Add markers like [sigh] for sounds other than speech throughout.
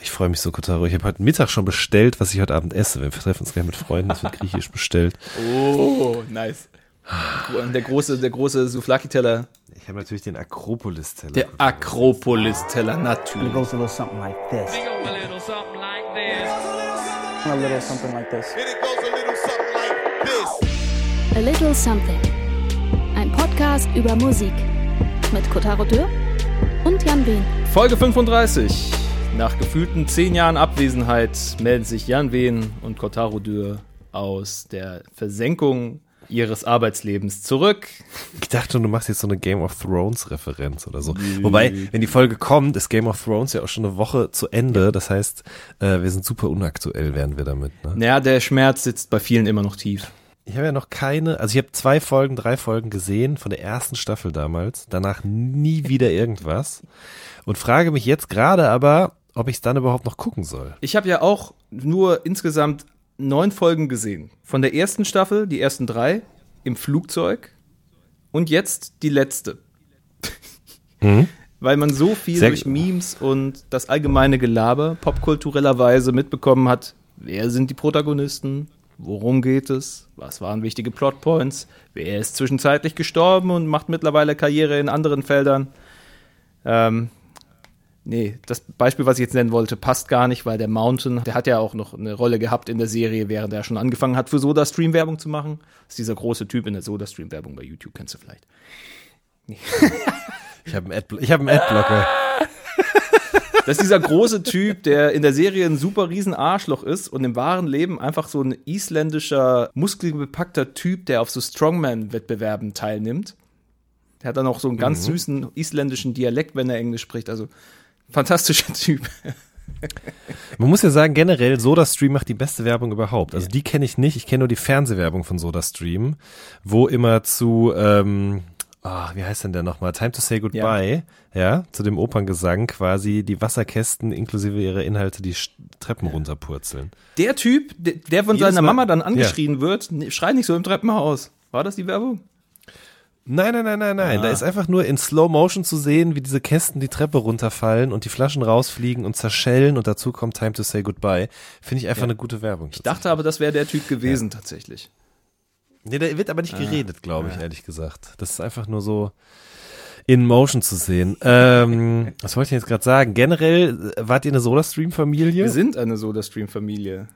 ich freue mich so, Kotaro. Ich habe heute Mittag schon bestellt, was ich heute Abend esse. Wir treffen uns gleich mit Freunden, das wird griechisch bestellt. Oh, nice. Der große, der große Souflaki-Teller. Ich habe natürlich den Akropolis-Teller. Der Akropolis-Teller, natürlich. It goes a little something like this. a little something like this. A little something like this. A little something like this. A Little Something. Ein Podcast über Musik. Mit Kotaro Dürr und Jan Wehn. Folge 35. Nach gefühlten zehn Jahren Abwesenheit melden sich Jan Wehn und Kotaro Dürr aus der Versenkung ihres Arbeitslebens zurück. Ich dachte, du machst jetzt so eine Game of Thrones Referenz oder so. Wobei, wenn die Folge kommt, ist Game of Thrones ja auch schon eine Woche zu Ende. Das heißt, äh, wir sind super unaktuell, werden wir damit. Ne? Naja, der Schmerz sitzt bei vielen immer noch tief. Ich habe ja noch keine, also ich habe zwei Folgen, drei Folgen gesehen von der ersten Staffel damals. Danach nie wieder irgendwas. Und frage mich jetzt gerade aber, ob ich es dann überhaupt noch gucken soll. Ich habe ja auch nur insgesamt neun Folgen gesehen. Von der ersten Staffel, die ersten drei, im Flugzeug und jetzt die letzte. [laughs] Weil man so viel Sehr durch. Memes und das allgemeine Gelaber popkulturellerweise mitbekommen hat, wer sind die Protagonisten, worum geht es, was waren wichtige Plotpoints, wer ist zwischenzeitlich gestorben und macht mittlerweile Karriere in anderen Feldern. Ähm, Nee, das Beispiel, was ich jetzt nennen wollte, passt gar nicht, weil der Mountain, der hat ja auch noch eine Rolle gehabt in der Serie, während er schon angefangen hat, für SodaStream Werbung zu machen. Das ist dieser große Typ in der SodaStream Werbung bei YouTube, kennst du vielleicht. [laughs] Ich habe einen, Adblo ich hab einen Adblocker. [laughs] Das ist dieser große Typ, der in der Serie ein super riesen Arschloch ist und im wahren Leben einfach so ein isländischer, muskelbepackter Typ, der auf so Strongman-Wettbewerben teilnimmt. Der hat dann auch so einen ganz süßen isländischen Dialekt, wenn er Englisch spricht. Also fantastischer Typ. Man muss ja sagen, generell SodaStream macht die beste Werbung überhaupt. Also die kenne ich nicht. Ich kenne nur die Fernsehwerbung von SodaStream, wo immer zu, ähm, ah, wie heißt denn der nochmal? Time to say goodbye, ja. zu dem Operngesang quasi die Wasserkästen inklusive ihrer Inhalte die Treppen runterpurzeln. Der Typ, der von Jedes seiner Mal- Mama dann angeschrien wird, ne, schrei nicht so im Treppenhaus. War das die Werbung? Nein, nein, nein, nein, nein. Da ist einfach nur in Slow Motion zu sehen, wie diese Kästen die Treppe runterfallen und die Flaschen rausfliegen und zerschellen und dazu kommt Time to say goodbye. Finde ich einfach eine gute Werbung. Ich dachte aber, das wäre der Typ gewesen tatsächlich. Nee, da wird aber nicht geredet, glaube ich, ehrlich gesagt. Das ist einfach nur so in Motion zu sehen. Ähm, [laughs] was wollte ich jetzt gerade sagen? Generell, äh, wart ihr eine Soda-Stream-Familie? Wir sind eine Soda-Stream-Familie.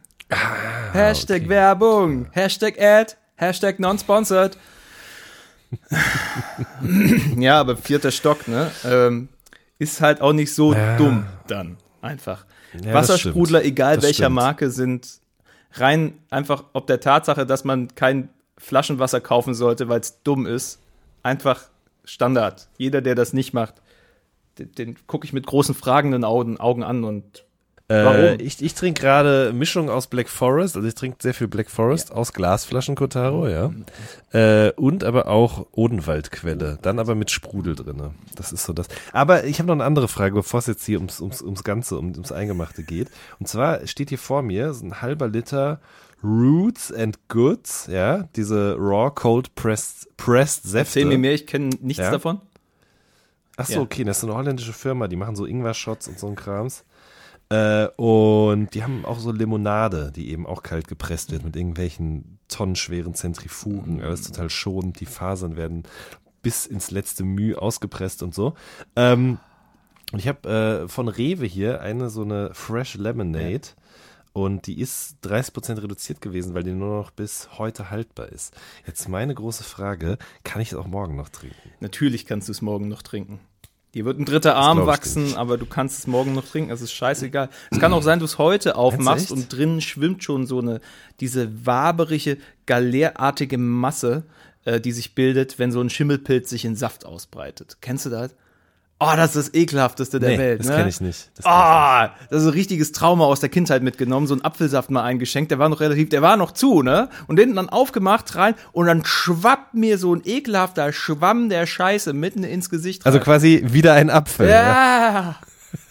Hashtag Werbung, Hashtag Ad, Hashtag non-sponsored. [laughs] ja, aber vierter Stock, ne? Ähm, ist halt auch nicht so Ja. dumm dann. Einfach. Ja, Wassersprudler, egal Das welcher stimmt. Marke, sind rein einfach ob der Tatsache, dass man kein Flaschenwasser kaufen sollte, weil es dumm ist, einfach Standard. Jeder, der das nicht macht, den, den gucke ich mit großen fragenden Augen, Augen an und Äh, Warum? ich ich trinke gerade Mischung aus Black Forest, also ich trinke sehr viel Black Forest aus Glasflaschen Kotaro, ja. Äh, und aber auch Odenwaldquelle, dann aber mit Sprudel drinne. Das ist so das. Aber ich habe noch eine andere Frage, bevor es jetzt hier ums, ums, ums Ganze, um, ums Eingemachte geht. Und zwar steht hier vor mir so ein halber Liter Roots and Goods, ja, diese Raw Cold Pressed, pressed Säfte. erzähl mir mehr, ich kenne nichts Ja. davon. Ach so, Ja. okay, das ist eine holländische Firma, die machen so Ingwer-Shots und so ein Krams. Äh, und die haben auch so Limonade, die eben auch kalt gepresst wird mit irgendwelchen tonnenschweren Zentrifugen. Alles total schonend. Die Fasern werden bis ins letzte Mühe ausgepresst und so. Ähm, und ich habe äh, von Rewe hier eine so eine Fresh Lemonade. Und die ist 30% reduziert gewesen, weil die nur noch bis heute haltbar ist. Jetzt meine große Frage, kann ich es auch morgen noch trinken? Natürlich kannst du es morgen noch trinken. Dir wird ein dritter Arm wachsen, nicht. aber du kannst es morgen noch trinken. Es ist scheißegal. Es kann auch sein, du es heute aufmachst und drinnen schwimmt schon so eine, diese waberige, galerartige Masse, äh, die sich bildet, wenn so ein Schimmelpilz sich in Saft ausbreitet. Kennst du das? Oh, das ist das ekelhafteste der Nee, Welt. das ne? kenn ich nicht. Das ich Ah, das ist ein richtiges Trauma aus der Kindheit mitgenommen. So ein Apfelsaft mal eingeschenkt, der war noch relativ, der war noch zu, ne? Und den dann aufgemacht rein und dann schwappt mir so ein ekelhafter Schwamm der Scheiße mitten ins Gesicht rein. Also quasi wieder ein Apfel. Ja.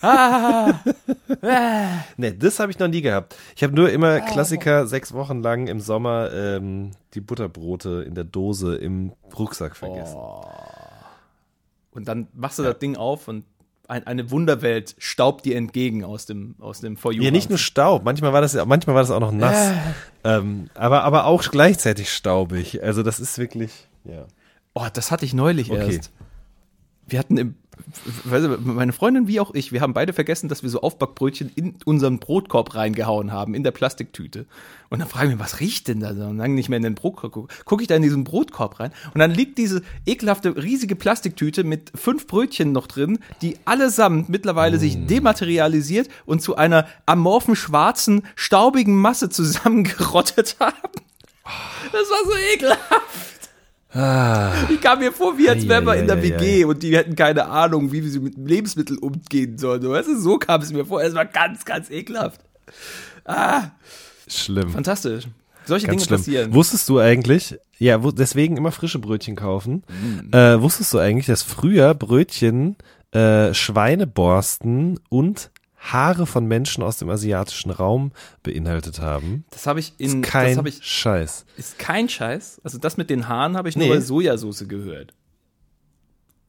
ja. [laughs] Nee, das habe ich noch nie gehabt. Ich habe nur immer Klassiker sechs Wochen lang im Sommer ähm, die Butterbrote in der Dose im Rucksack vergessen. Und dann machst du das Ding auf und ein, eine Wunderwelt staubt dir entgegen aus dem, aus dem For You. Ja, nicht nur Staub, manchmal war das ja, manchmal war das auch noch nass. Ähm, aber, aber auch gleichzeitig staubig. Also das ist wirklich, ja. Oh, das hatte ich neulich Okay. erst. Wir hatten im, meine Freundin wie auch ich, wir haben beide vergessen, dass wir so Aufbackbrötchen in unseren Brotkorb reingehauen haben, in der Plastiktüte. Und dann fragen wir, was riecht denn da so? Und dann nicht mehr in den Brotkorb gucke guck ich da in diesen Brotkorb rein. Und dann liegt diese ekelhafte, riesige Plastiktüte mit fünf Brötchen noch drin, die allesamt mittlerweile sich dematerialisiert und zu einer amorphen, schwarzen, staubigen Masse zusammengerottet haben. Das war so ekelhaft. Ich kam mir vor, wie als wären wir in der. WG und die hätten keine Ahnung, wie sie mit Lebensmitteln umgehen sollen. Weißt du, so kam es mir vor. Es war ganz, ganz ekelhaft. Ah, Schlimm. fantastisch. Solche Ganz Dinge schlimm. passieren. Wusstest du eigentlich, ja, wo, deswegen immer frische Brötchen kaufen. Mhm. Äh, wusstest du eigentlich, dass früher Brötchen äh, Schweineborsten und Haare von Menschen aus dem asiatischen Raum beinhaltet haben? das habe ich in, das Kein habe ich, Scheiß. ist kein Scheiß. Also das mit den Haaren habe ich nur Nee. bei Sojasauce gehört.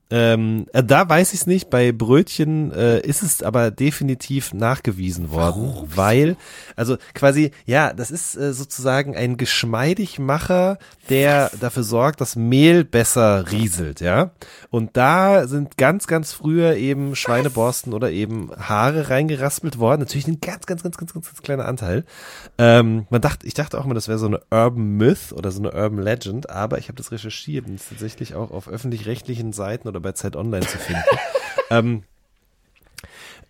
Ähm, äh, da weiß ich es nicht. Bei Brötchen äh, ist es aber definitiv nachgewiesen worden, weil, also quasi, ja, das ist äh, sozusagen ein Geschmeidigmacher, der dafür sorgt, dass Mehl besser rieselt, ja. Und da sind ganz, ganz früher eben Schweineborsten oder eben Haare reingeraspelt worden. Natürlich ein ganz, ganz, ganz, ganz, ganz, ganz kleiner Anteil. Ähm, man dachte, ich dachte auch mal, das wäre so eine Urban Myth oder so eine Urban Legend, aber ich habe das recherchiert und es tatsächlich auch auf öffentlich-rechtlichen Seiten oder bei Zeit Online zu finden. [laughs] ähm,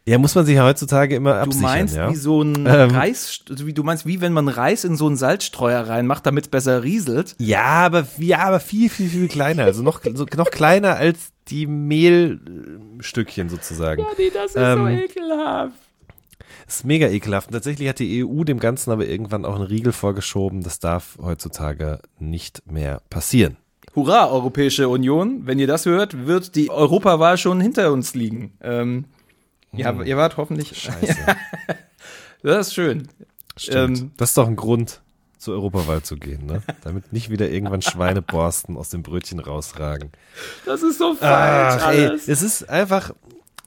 ja, muss man sich ja heutzutage immer Du absichern, meinst, ja. wie so ein Ähm. Reis, also wie du meinst, wie wenn man Reis in so einen Salzstreuer reinmacht, damit es besser rieselt. Ja, aber ja, aber viel, viel, viel kleiner. Also noch, so, noch kleiner als die Mehlstückchen sozusagen. Nee, das ist Ähm, ekelhaft. ist mega ekelhaft. Und tatsächlich hat die EU dem Ganzen aber irgendwann auch einen Riegel vorgeschoben. Das darf heutzutage nicht mehr passieren. Hurra, Europäische Union. Wenn ihr das hört, wird die Europawahl schon hinter uns liegen. Ähm, ja, ihr wart hoffentlich. Scheiße. [laughs] Das ist schön. Stimmt. Ähm, das ist doch ein Grund, zur Europawahl zu gehen, ne? Damit nicht wieder irgendwann Schweineborsten aus dem Brötchen rausragen. Das ist so falsch Ach, ey, es ist einfach,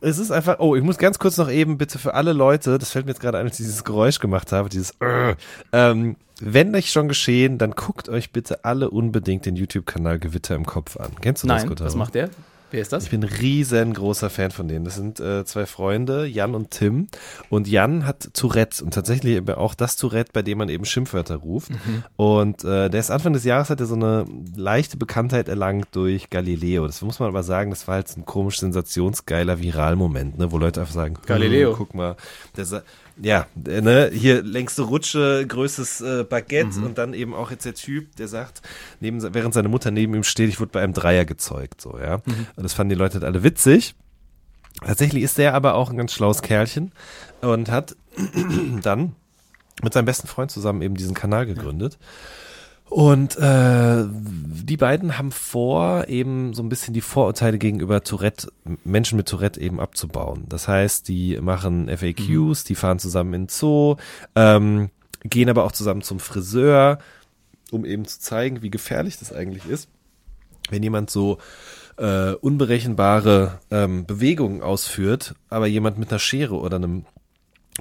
es ist einfach, oh, ich muss ganz kurz noch eben bitte für alle Leute, das fällt mir jetzt gerade ein, als ich dieses Geräusch gemacht habe, dieses, äh, ähm, wenn nicht schon geschehen, dann guckt euch bitte alle unbedingt den YouTube-Kanal Gewitter im Kopf an. Kennst du das, Nein, Gotthard? was macht der? Wer ist das? Ich bin ein riesengroßer Fan von denen. Das sind äh, zwei Freunde, Jan und Tim. Und Jan hat Tourette und tatsächlich auch das Tourette, bei dem man eben Schimpfwörter ruft. Und äh, der ist Anfang des Jahres hat er so eine leichte Bekanntheit erlangt durch Galileo. Das muss man aber sagen, das war halt ein komisch sensationsgeiler Viralmoment, ne, wo Leute einfach sagen, Galileo. "Hm, guck mal, der ja, äh, ne, hier längste Rutsche, größtes äh, Baguette und dann eben auch jetzt der Typ, der sagt, neben, während seine Mutter neben ihm steht, ich wurde bei einem Dreier gezeugt, so, ja. Und das fanden die Leute halt alle witzig. Tatsächlich ist der aber auch ein ganz schlaues Kerlchen und hat [clears throat] dann mit seinem besten Freund zusammen eben diesen Kanal gegründet. Und äh, die beiden haben vor, eben so ein bisschen die Vorurteile gegenüber Tourette, Menschen mit Tourette eben abzubauen. Das heißt, die machen FAQs, die fahren zusammen in Zoo, ähm, gehen aber auch zusammen zum Friseur, um eben zu zeigen, wie gefährlich das eigentlich ist, wenn jemand so äh, unberechenbare ähm, Bewegungen ausführt, aber jemand mit einer Schere oder einem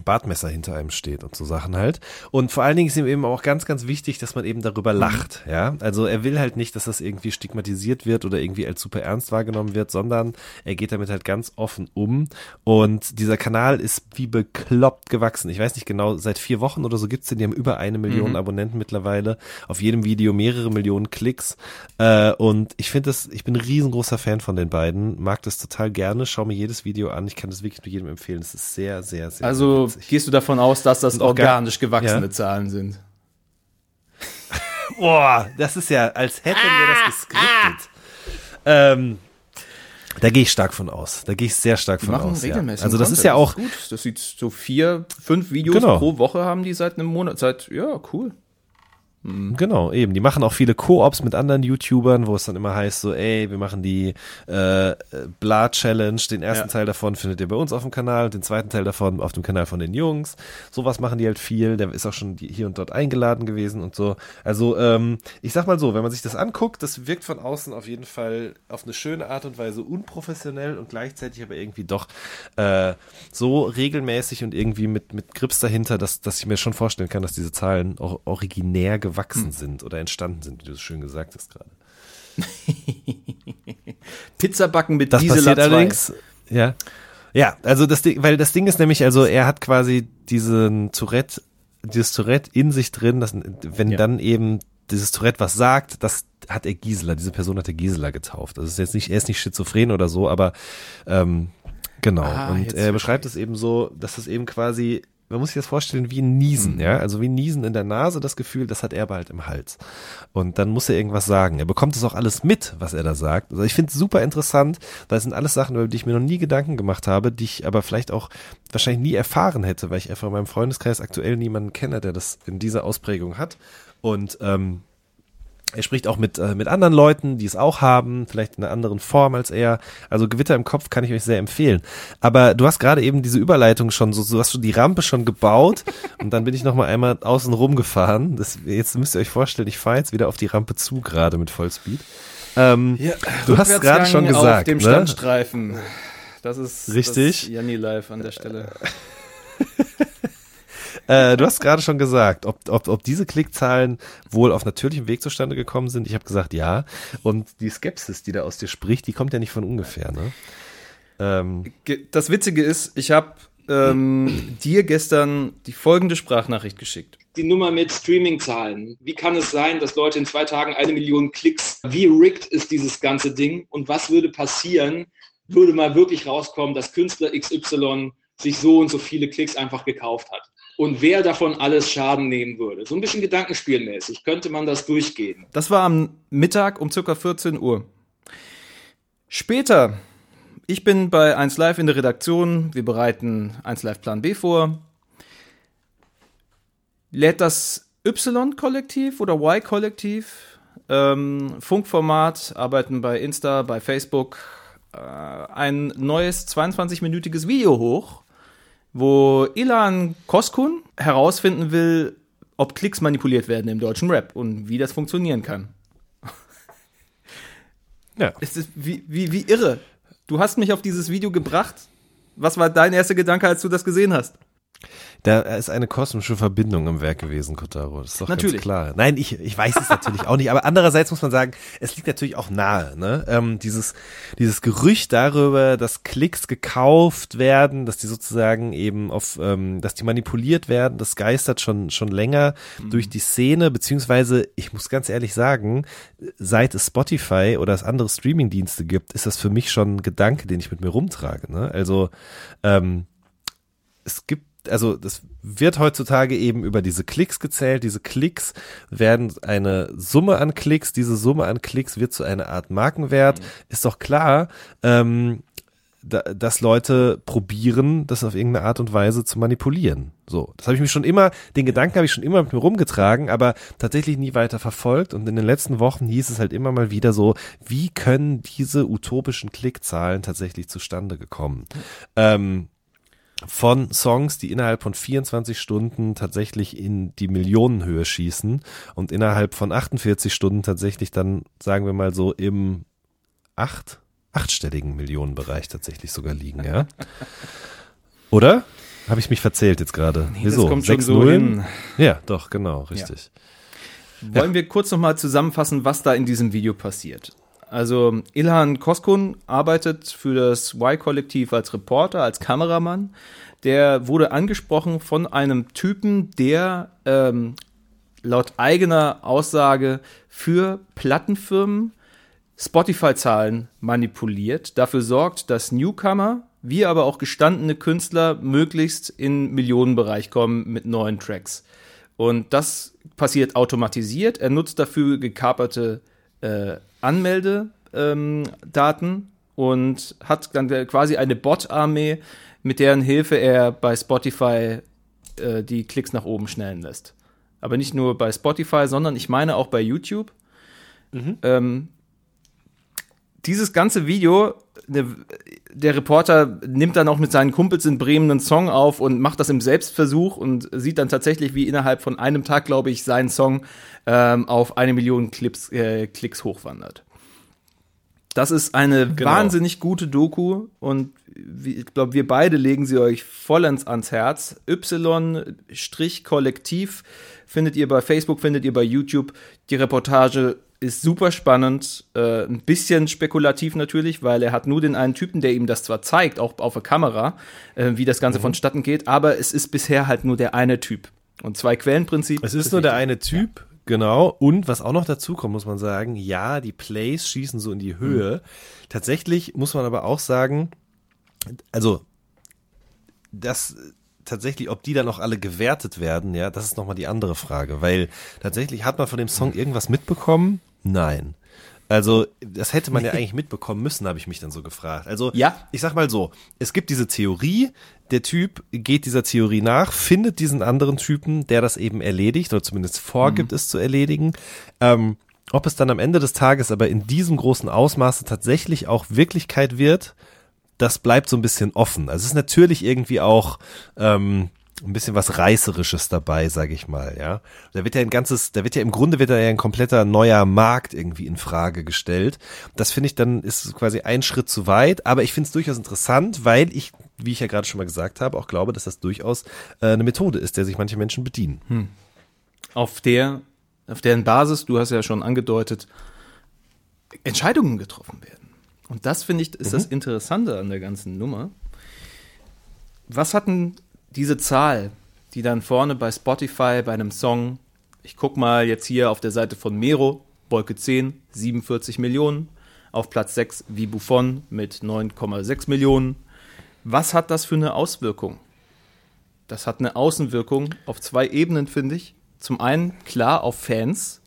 Bartmesser hinter einem steht und so Sachen halt. Und vor allen Dingen ist ihm eben auch ganz, ganz wichtig, dass man eben darüber lacht, ja. Also er will halt nicht, dass das irgendwie stigmatisiert wird oder irgendwie als super ernst wahrgenommen wird, sondern er geht damit halt ganz offen um. Und dieser Kanal ist wie bekloppt gewachsen. Ich weiß nicht genau, seit vier Wochen oder so gibt's den, die haben über eine Million Abonnenten mittlerweile. Auf jedem Video mehrere Millionen Klicks. Äh, und ich finde das, ich bin ein riesengroßer Fan von den beiden, mag das total gerne, schau mir jedes Video an. Ich kann das wirklich nur jedem empfehlen. Es ist sehr, sehr, sehr Also gehst du davon aus, dass das organisch gewachsene Ja. Zahlen sind? [laughs] Boah, das ist ja, als hätten wir das geskriptet. Ähm, da gehe ich stark von aus. Da gehe ich sehr stark Die von machen aus. Ja. regelmäßig. Also das Content, ist ja auch, gut. Das sieht so vier, fünf Videos Genau. pro Woche haben die seit einem Monat. Seit, ja, cool. Genau, eben. Die machen auch viele Koops mit anderen YouTubern, wo es dann immer heißt, so, ey, wir machen die äh, Bla Challenge. Den ersten Ja. Teil davon findet ihr bei uns auf dem Kanal und den zweiten Teil davon auf dem Kanal von den Jungs. Sowas machen die halt viel. Der ist auch schon hier und dort eingeladen gewesen und so. Also, ähm, ich sag mal so, wenn man sich das anguckt, das wirkt von außen auf jeden Fall auf eine schöne Art und Weise unprofessionell und gleichzeitig aber irgendwie doch äh, so regelmäßig und irgendwie mit, mit Grips dahinter, dass, dass ich mir schon vorstellen kann, dass diese Zahlen auch originär gewachsen sind oder entstanden sind, wie du es schön gesagt hast gerade. [laughs] Pizzabacken mit Das Gisela passiert 2. allerdings, ja. Ja, also das Ding, weil das Ding ist nämlich, also er hat quasi diesen Tourette, dieses Tourette in sich drin, dass, wenn Ja. dann eben dieses Tourette was sagt, das hat er Gisela, diese Person hat er Gisela getauft. Das ist jetzt nicht, er ist nicht schizophren oder so, aber ähm, genau. Ah, und er beschreibt es eben so, dass es eben quasi, man muss sich das vorstellen, wie ein Niesen, Mhm. ja, also wie ein Niesen in der Nase, das Gefühl, das hat er halt im Hals. Und dann muss er irgendwas sagen. Er bekommt es auch alles mit, was er da sagt. Also ich finde es super interessant, weil es sind alles Sachen, über die ich mir noch nie Gedanken gemacht habe, die ich aber vielleicht auch wahrscheinlich nie erfahren hätte, weil ich einfach in meinem Freundeskreis aktuell niemanden kenne, der das in dieser Ausprägung hat. Und ähm, er spricht auch mit, äh, mit anderen Leuten, die es auch haben, vielleicht in einer anderen Form als er. Also Gewitter im Kopf kann ich euch sehr empfehlen. Aber du hast gerade eben diese Überleitung schon, so, so hast du die Rampe schon gebaut [laughs] und dann bin ich noch mal einmal außen rum gefahren. Das, jetzt müsst ihr euch vorstellen, ich fahre jetzt wieder auf die Rampe zu, gerade mit Vollspeed. Ähm, Ja, Du hast gerade schon gesagt, Auf dem ne? Standstreifen. Das ist Richtig. Das Janni live an der Stelle. [laughs] Äh, du hast gerade schon gesagt, ob, ob, ob diese Klickzahlen wohl auf natürlichem Weg zustande gekommen sind. Ich habe gesagt, ja. Und die Skepsis, die da aus dir spricht, die kommt ja nicht von ungefähr. Ne? Ähm, Das Witzige ist, ich habe ähm, dir gestern die folgende Sprachnachricht geschickt. die Nummer mit Streaming-Zahlen. Wie kann es sein, dass Leute in zwei Tagen eine Million Klicks, wie rigged ist dieses ganze Ding und was würde passieren, würde mal wirklich rauskommen, dass Künstler XY sich so und so viele Klicks einfach gekauft hat. Und wer davon alles Schaden nehmen würde. So ein bisschen gedankenspielmäßig könnte man das durchgehen. Das war am Mittag um circa 14 Uhr. Später, ich bin bei 1 Live in der Redaktion, wir bereiten 1 Live Plan B vor. Lädt das Y-Kollektiv oder Y-Kollektiv, ähm, Funkformat, arbeiten bei Insta, bei Facebook, äh, ein neues 22-minütiges Video hoch, wo Ilan Koskun herausfinden will, ob Klicks manipuliert werden im deutschen Rap und wie das funktionieren kann. ja. Es ist wie, wie, wie irre. Du hast mich auf dieses Video gebracht. Was war dein erster Gedanke, als du das gesehen hast? Da ist eine kosmische Verbindung im Werk gewesen, Kotaro. Das ist doch Natürlich. ganz klar. Nein, ich, ich weiß es natürlich auch nicht. Aber andererseits muss man sagen, es liegt natürlich auch nahe. Ne? Ähm, dieses, dieses Gerücht darüber, dass Klicks gekauft werden, dass die sozusagen eben auf, ähm, dass die manipuliert werden, das geistert schon, schon länger durch die Szene. Beziehungsweise, ich muss ganz ehrlich sagen, seit es Spotify oder es andere Streamingdienste gibt, ist das für mich schon ein Gedanke, den ich mit mir rumtrage. Ne? Also, ähm, es gibt, also das wird heutzutage eben über diese Klicks gezählt. Diese Klicks werden eine Summe an Klicks. Diese Summe an Klicks wird zu einer Art Markenwert. Ist doch klar, ähm, da, dass Leute probieren, das auf irgendeine Art und Weise zu manipulieren. So, das habe ich mich schon immer, den Gedanken habe ich schon immer mit mir rumgetragen, aber tatsächlich nie weiter verfolgt. Und in den letzten Wochen hieß es halt immer mal wieder so, wie können diese utopischen Klickzahlen tatsächlich zustande gekommen? Ähm, von Songs, die innerhalb von 24 Stunden tatsächlich in die Millionenhöhe schießen und innerhalb von 48 Stunden tatsächlich dann, sagen wir mal so, im acht, achtstelligen Millionenbereich tatsächlich sogar liegen, ja? [laughs] Oder? Habe ich mich verzählt jetzt gerade? Wieso? das kommt schon Sechs so Nullen? hin. Ja, doch, genau, richtig. Wollen wir kurz nochmal zusammenfassen, was da in diesem Video passiert? Also Ilhan Koskun arbeitet für das Y-Kollektiv als Reporter, als Kameramann. Der wurde angesprochen von einem Typen, der ähm, laut eigener Aussage für Plattenfirmen Spotify-Zahlen manipuliert, dafür sorgt, dass Newcomer, wie aber auch gestandene Künstler möglichst in Millionenbereich kommen mit neuen Tracks. Und das passiert automatisiert. Er nutzt dafür gekaperte äh, Anmeldedaten ähm, und hat dann quasi eine Bot-Armee, mit deren Hilfe er bei Spotify äh, die Klicks nach oben schnellen lässt. Aber nicht nur bei Spotify, sondern ich meine auch bei YouTube. Ähm, dieses ganze Video, der, Reporter nimmt dann auch mit seinen Kumpels in Bremen einen Song auf und macht das im Selbstversuch und sieht dann tatsächlich, wie innerhalb von einem Tag, glaube ich, sein Song ähm, auf eine Million Clips, äh, Klicks hochwandert. Das ist eine Genau. wahnsinnig gute Doku und ich glaube, wir beide legen sie euch vollends ans Herz. Y-Kollektiv findet ihr bei Facebook, findet ihr bei YouTube. Die Reportage ist super spannend, äh, ein bisschen spekulativ natürlich, weil er hat nur den einen Typen, der ihm das zwar zeigt, auch auf der Kamera, äh, wie das Mhm. Ganze vonstatten geht, aber es ist bisher halt nur der eine Typ. Und zwei Quellenprinzip. Es ist nur der eine Typ, genau. Und was auch noch dazu kommt, muss man sagen, ja, die Plays schießen so in die Höhe. Tatsächlich muss man aber auch sagen, also das tatsächlich, ob die dann auch alle gewertet werden, ja, das ist nochmal die andere Frage, weil tatsächlich hat man von dem Song irgendwas mitbekommen? Nein. Also, das hätte man ja eigentlich mitbekommen müssen, habe ich mich dann so gefragt. Also, Ja. ich sag mal so, es gibt diese Theorie, der Typ geht dieser Theorie nach, findet diesen anderen Typen, der das eben erledigt oder zumindest vorgibt, es zu erledigen. Ähm, ob es dann am Ende des Tages aber in diesem großen Ausmaße tatsächlich auch Wirklichkeit wird, das bleibt so ein bisschen offen. Also es ist natürlich irgendwie auch ähm, ein bisschen was Reißerisches dabei, sage ich mal, ja. Da wird ja ein ganzes, da wird ja im Grunde wird da ja ein kompletter neuer Markt irgendwie in Frage gestellt. Das finde ich dann ist quasi ein Schritt zu weit, aber ich finde es durchaus interessant, weil ich, wie ich ja gerade schon mal gesagt habe, auch glaube, dass das durchaus äh, eine Methode ist, der sich manche Menschen bedienen. auf der, auf deren Basis, du hast ja schon angedeutet, Entscheidungen getroffen werden. Und das finde ich, ist das Interessante an der ganzen Nummer. Was hatten diese Zahl, die dann vorne bei Spotify bei einem Song, ich guck mal jetzt hier auf der Seite von Mero, Wolke 10, 47 Millionen, auf Platz 6 wie Buffon mit 9,6 Millionen. Was hat das für eine Auswirkung? Das hat eine Außenwirkung auf zwei Ebenen, finde ich. Zum einen klar auf Fans.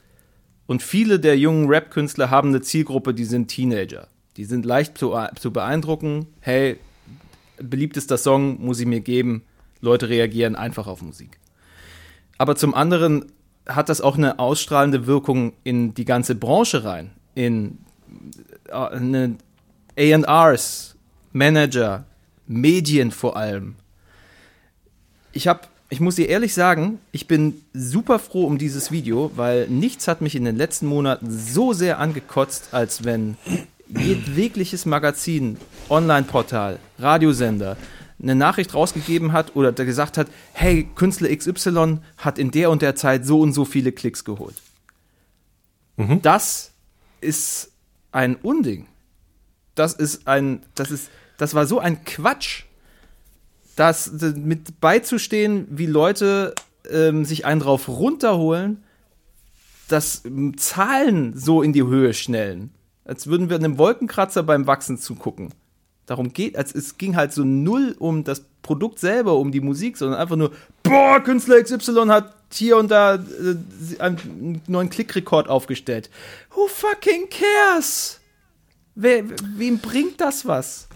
Und viele der jungen Rap-Künstler haben eine Zielgruppe, die sind Teenager. Die sind leicht zu, beeindrucken. Hey, beliebtester Song muss ich mir geben. Leute reagieren einfach auf Musik. Aber zum anderen hat das auch eine ausstrahlende Wirkung in die ganze Branche rein. In äh, A&Rs, Manager, Medien vor allem ich habe, ich muss dir ehrlich sagen, ich bin super froh um dieses Video, weil nichts hat mich in den letzten Monaten so sehr angekotzt, als wenn jegliches Magazin, Online-Portal, Radiosender eine Nachricht rausgegeben hat oder der gesagt hat, hey, Künstler XY hat in der und der Zeit so und so viele Klicks geholt. Das ist ein Unding. Das ist ein, das ist, das war so ein Quatsch das mit beizustehen, wie Leute ähm, sich einen drauf runterholen, dass ähm, Zahlen so in die Höhe schnellen. Als würden wir einem Wolkenkratzer beim Wachsen zugucken. Darum geht, als es ging halt so null um das Produkt selber, um die Musik, sondern einfach nur, boah, Künstler XY hat hier und da äh, einen neuen Klickrekord aufgestellt. Who fucking cares? Wer, wem bringt das was?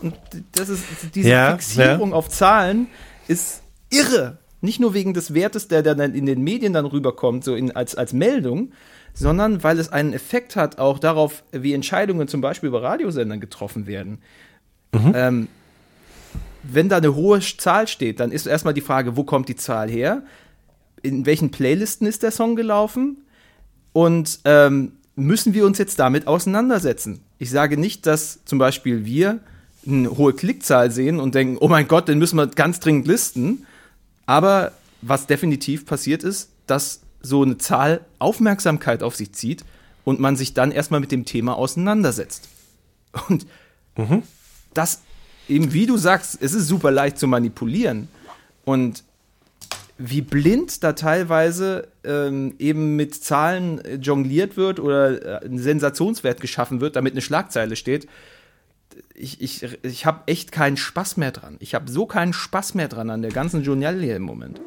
Und das ist diese Ja, Fixierung auf Zahlen ist irre. Nicht nur wegen des Wertes, der dann in den Medien dann rüberkommt, so in, als, als Meldung, sondern weil es einen Effekt hat auch darauf, wie Entscheidungen zum Beispiel über Radiosendern getroffen werden. Ähm, wenn da eine hohe Zahl steht, dann ist erstmal die Frage, wo kommt die Zahl her? In welchen Playlisten ist der Song gelaufen? Und ähm, müssen wir uns jetzt damit auseinandersetzen? Ich sage nicht, dass zum Beispiel wir eine hohe Klickzahl sehen und denken, oh mein Gott, den müssen wir ganz dringend listen. Aber was definitiv passiert ist, dass so eine Zahl Aufmerksamkeit auf sich zieht und man sich dann erstmal mit dem Thema auseinandersetzt. Und das, eben wie du sagst, es ist super leicht zu manipulieren. Und wie blind da teilweise ähm, eben mit Zahlen äh, jongliert wird oder äh, ein Sensationswert geschaffen wird, damit eine Schlagzeile steht. Ich, ich, ich habe echt keinen Spaß mehr dran. Ich habe so keinen Spaß mehr dran an der ganzen Journalie im Moment.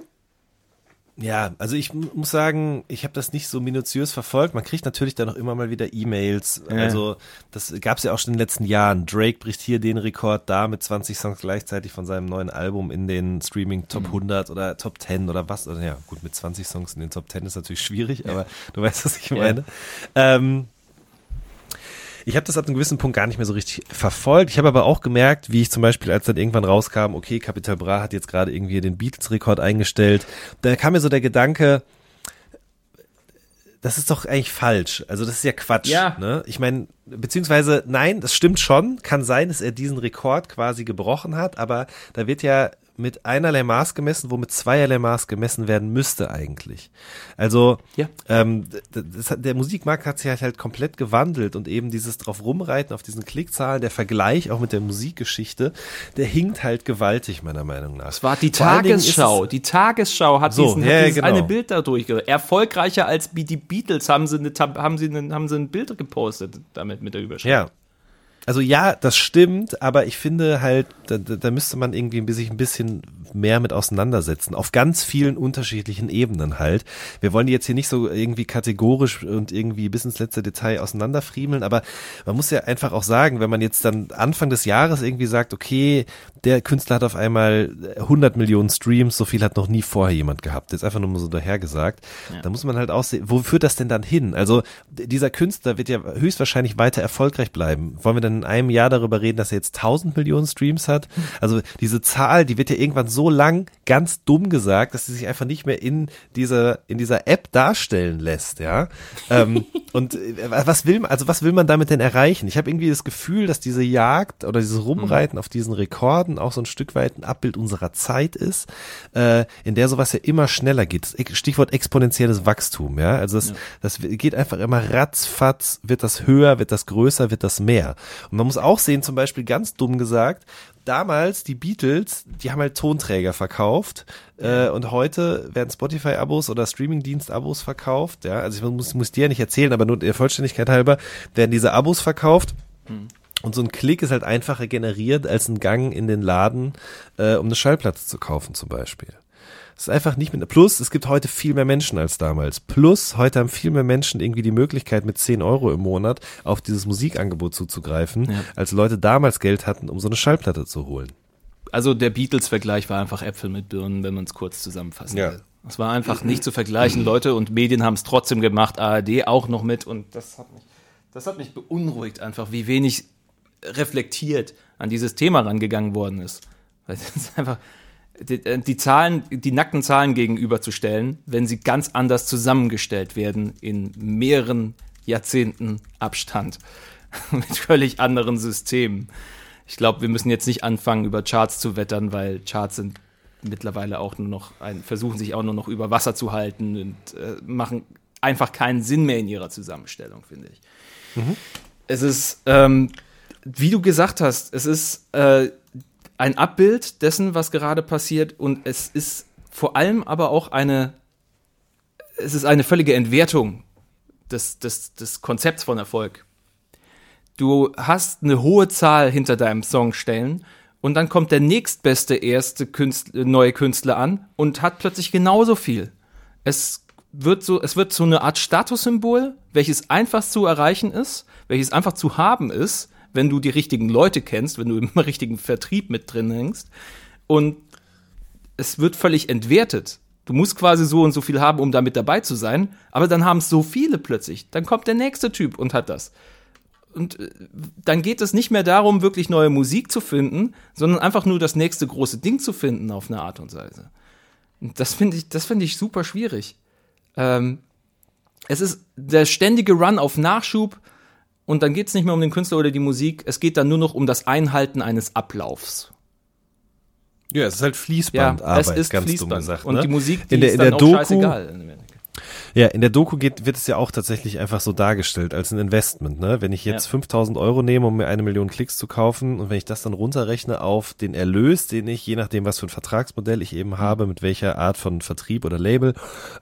Ja, also ich mu- muss sagen, ich habe das nicht so minutiös verfolgt. Man kriegt natürlich dann noch immer mal wieder E-Mails. Ja. Also das gab es ja auch schon in den letzten Jahren. Drake bricht hier den Rekord da mit 20 Songs gleichzeitig von seinem neuen Album in den Streaming Top 100 oder Top 10 oder was. Oder ja, gut, mit 20 Songs in den Top 10 ist natürlich schwierig, aber du weißt, was ich meine. Ähm, ich habe das ab einem gewissen Punkt gar nicht mehr so richtig verfolgt. Ich habe aber auch gemerkt, wie ich zum Beispiel, als dann irgendwann rauskam, okay, Capital Bra hat jetzt gerade irgendwie den Beatles-Rekord eingestellt, da kam mir so der Gedanke, das ist doch eigentlich falsch. Also das ist ja Quatsch. Ja. Ne? Ich meine, beziehungsweise nein, das stimmt schon. Kann sein, dass er diesen Rekord quasi gebrochen hat, aber da wird ja mit einerlei Maß gemessen, wo mit zweierlei Maß gemessen werden müsste eigentlich. Also Ja. ähm, das der Musikmarkt hat sich halt, halt komplett gewandelt und eben dieses drauf rumreiten auf diesen Klickzahlen, der Vergleich auch mit der Musikgeschichte, der hinkt halt gewaltig meiner Meinung nach. Es war die Vor Tagesschau. es- Die Tagesschau hat So, diesen, ja, hat dieses genau. eine Bild da durchgeführt. Erfolgreicher als die Beatles haben sie, eine, haben, sie eine, haben sie ein Bild gepostet damit mit der Überschrift. Ja. Also ja, das stimmt, aber ich finde halt, da, da, müsste man irgendwie sich ein bisschen mehr mit auseinandersetzen. Auf ganz vielen unterschiedlichen Ebenen halt. Wir wollen die jetzt hier nicht so irgendwie kategorisch und irgendwie bis ins letzte Detail auseinanderfriemeln, aber man muss ja einfach auch sagen, wenn man jetzt dann Anfang des Jahres irgendwie sagt, okay, der Künstler hat auf einmal 100 Millionen Streams, so viel hat noch nie vorher jemand gehabt. Jetzt einfach nur mal so dahergesagt. Da muss man halt auch sehen, wo führt das denn dann hin? Also dieser Künstler wird ja höchstwahrscheinlich weiter erfolgreich bleiben. Wollen wir dann in einem Jahr darüber reden, dass er jetzt 1000 Millionen Streams hat? Also diese Zahl, die wird ja irgendwann so lang ganz dumm gesagt, dass sie sich einfach nicht mehr in dieser in dieser App darstellen lässt, ja. ähm, [laughs] und äh, was will man, also was will man damit denn erreichen? Ich habe irgendwie das Gefühl, dass diese Jagd oder dieses Rumreiten auf diesen Rekorden auch so ein Stück weit ein Abbild unserer Zeit ist, äh, in der sowas ja immer schneller geht. Stichwort exponentielles Wachstum, ja. Also das, das geht einfach immer ratzfatz, wird das höher, wird das größer, wird das mehr. Und man muss auch sehen, zum Beispiel ganz dumm gesagt, damals die Beatles, die haben halt Tonträger verkauft äh, und heute werden Spotify-Abos oder Streamingdienst-Abos verkauft. Ja, also ich muss, muss dir ja nicht erzählen, aber nur der Vollständigkeit halber werden diese Abos verkauft. Und so ein Klick ist halt einfacher generiert als ein Gang in den Laden, äh, um eine Schallplatte zu kaufen zum Beispiel. Es ist einfach nicht mit, plus es gibt heute viel mehr Menschen als damals. Plus heute haben viel mehr Menschen irgendwie die Möglichkeit mit 10 Euro im Monat auf dieses Musikangebot zuzugreifen, Ja. als Leute damals Geld hatten, um so eine Schallplatte zu holen. Also der Beatles-Vergleich war einfach Äpfel mit Birnen, wenn man es kurz zusammenfassen Ja. will. Es war einfach nicht zu vergleichen. Leute und Medien haben es trotzdem gemacht, ARD auch noch mit und das hat mich, das hat mich beunruhigt einfach, wie wenig reflektiert an dieses Thema rangegangen worden ist. Weil es ist einfach, die, äh, die Zahlen, die nackten Zahlen gegenüberzustellen, wenn sie ganz anders zusammengestellt werden in mehreren Jahrzehnten Abstand [laughs] mit völlig anderen Systemen. Ich glaube, wir müssen jetzt nicht anfangen, über Charts zu wettern, weil Charts sind mittlerweile auch nur noch ein, versuchen sich auch nur noch über Wasser zu halten und äh, machen einfach keinen Sinn mehr in ihrer Zusammenstellung, finde ich. Es ist, ähm, wie du gesagt hast, es ist äh, ein Abbild dessen, was gerade passiert und es ist vor allem aber auch eine, es ist eine völlige Entwertung des, des, des Konzepts von Erfolg. Du hast eine hohe Zahl hinter deinem Song stellen und dann kommt der nächstbeste erste Künstler, neue Künstler an und hat plötzlich genauso viel. Es wird so, es wird so eine Art Statussymbol, welches einfach zu erreichen ist, welches einfach zu haben ist, wenn du die richtigen Leute kennst, wenn du im [laughs] richtigen Vertrieb mit drin hängst. Und es wird völlig entwertet. Du musst quasi so und so viel haben, um damit dabei zu sein, aber dann haben es so viele plötzlich. Dann kommt der nächste Typ und hat das. Und äh, dann geht es nicht mehr darum, wirklich neue Musik zu finden, sondern einfach nur das nächste große Ding zu finden auf eine Art und Weise. Und das finde ich, das finde ich super schwierig. Ähm, es ist der ständige Run auf Nachschub und dann geht es nicht mehr um den Künstler oder die Musik, es geht dann nur noch um das Einhalten eines Ablaufs. Ja, es ist halt Fließbandarbeit, es ist ganz Fließband. dumm gesagt. Und ne? die Musik, die in der, ist in dann der auch Doku, scheißegal. Ja, in der Doku geht, wird es ja auch tatsächlich einfach so dargestellt als ein Investment. Ne? Wenn ich jetzt Ja. 5000 Euro nehme, um mir eine Million Klicks zu kaufen und wenn ich das dann runterrechne auf den Erlös, den ich, je nachdem, was für ein Vertragsmodell ich eben habe, mit welcher Art von Vertrieb oder Label,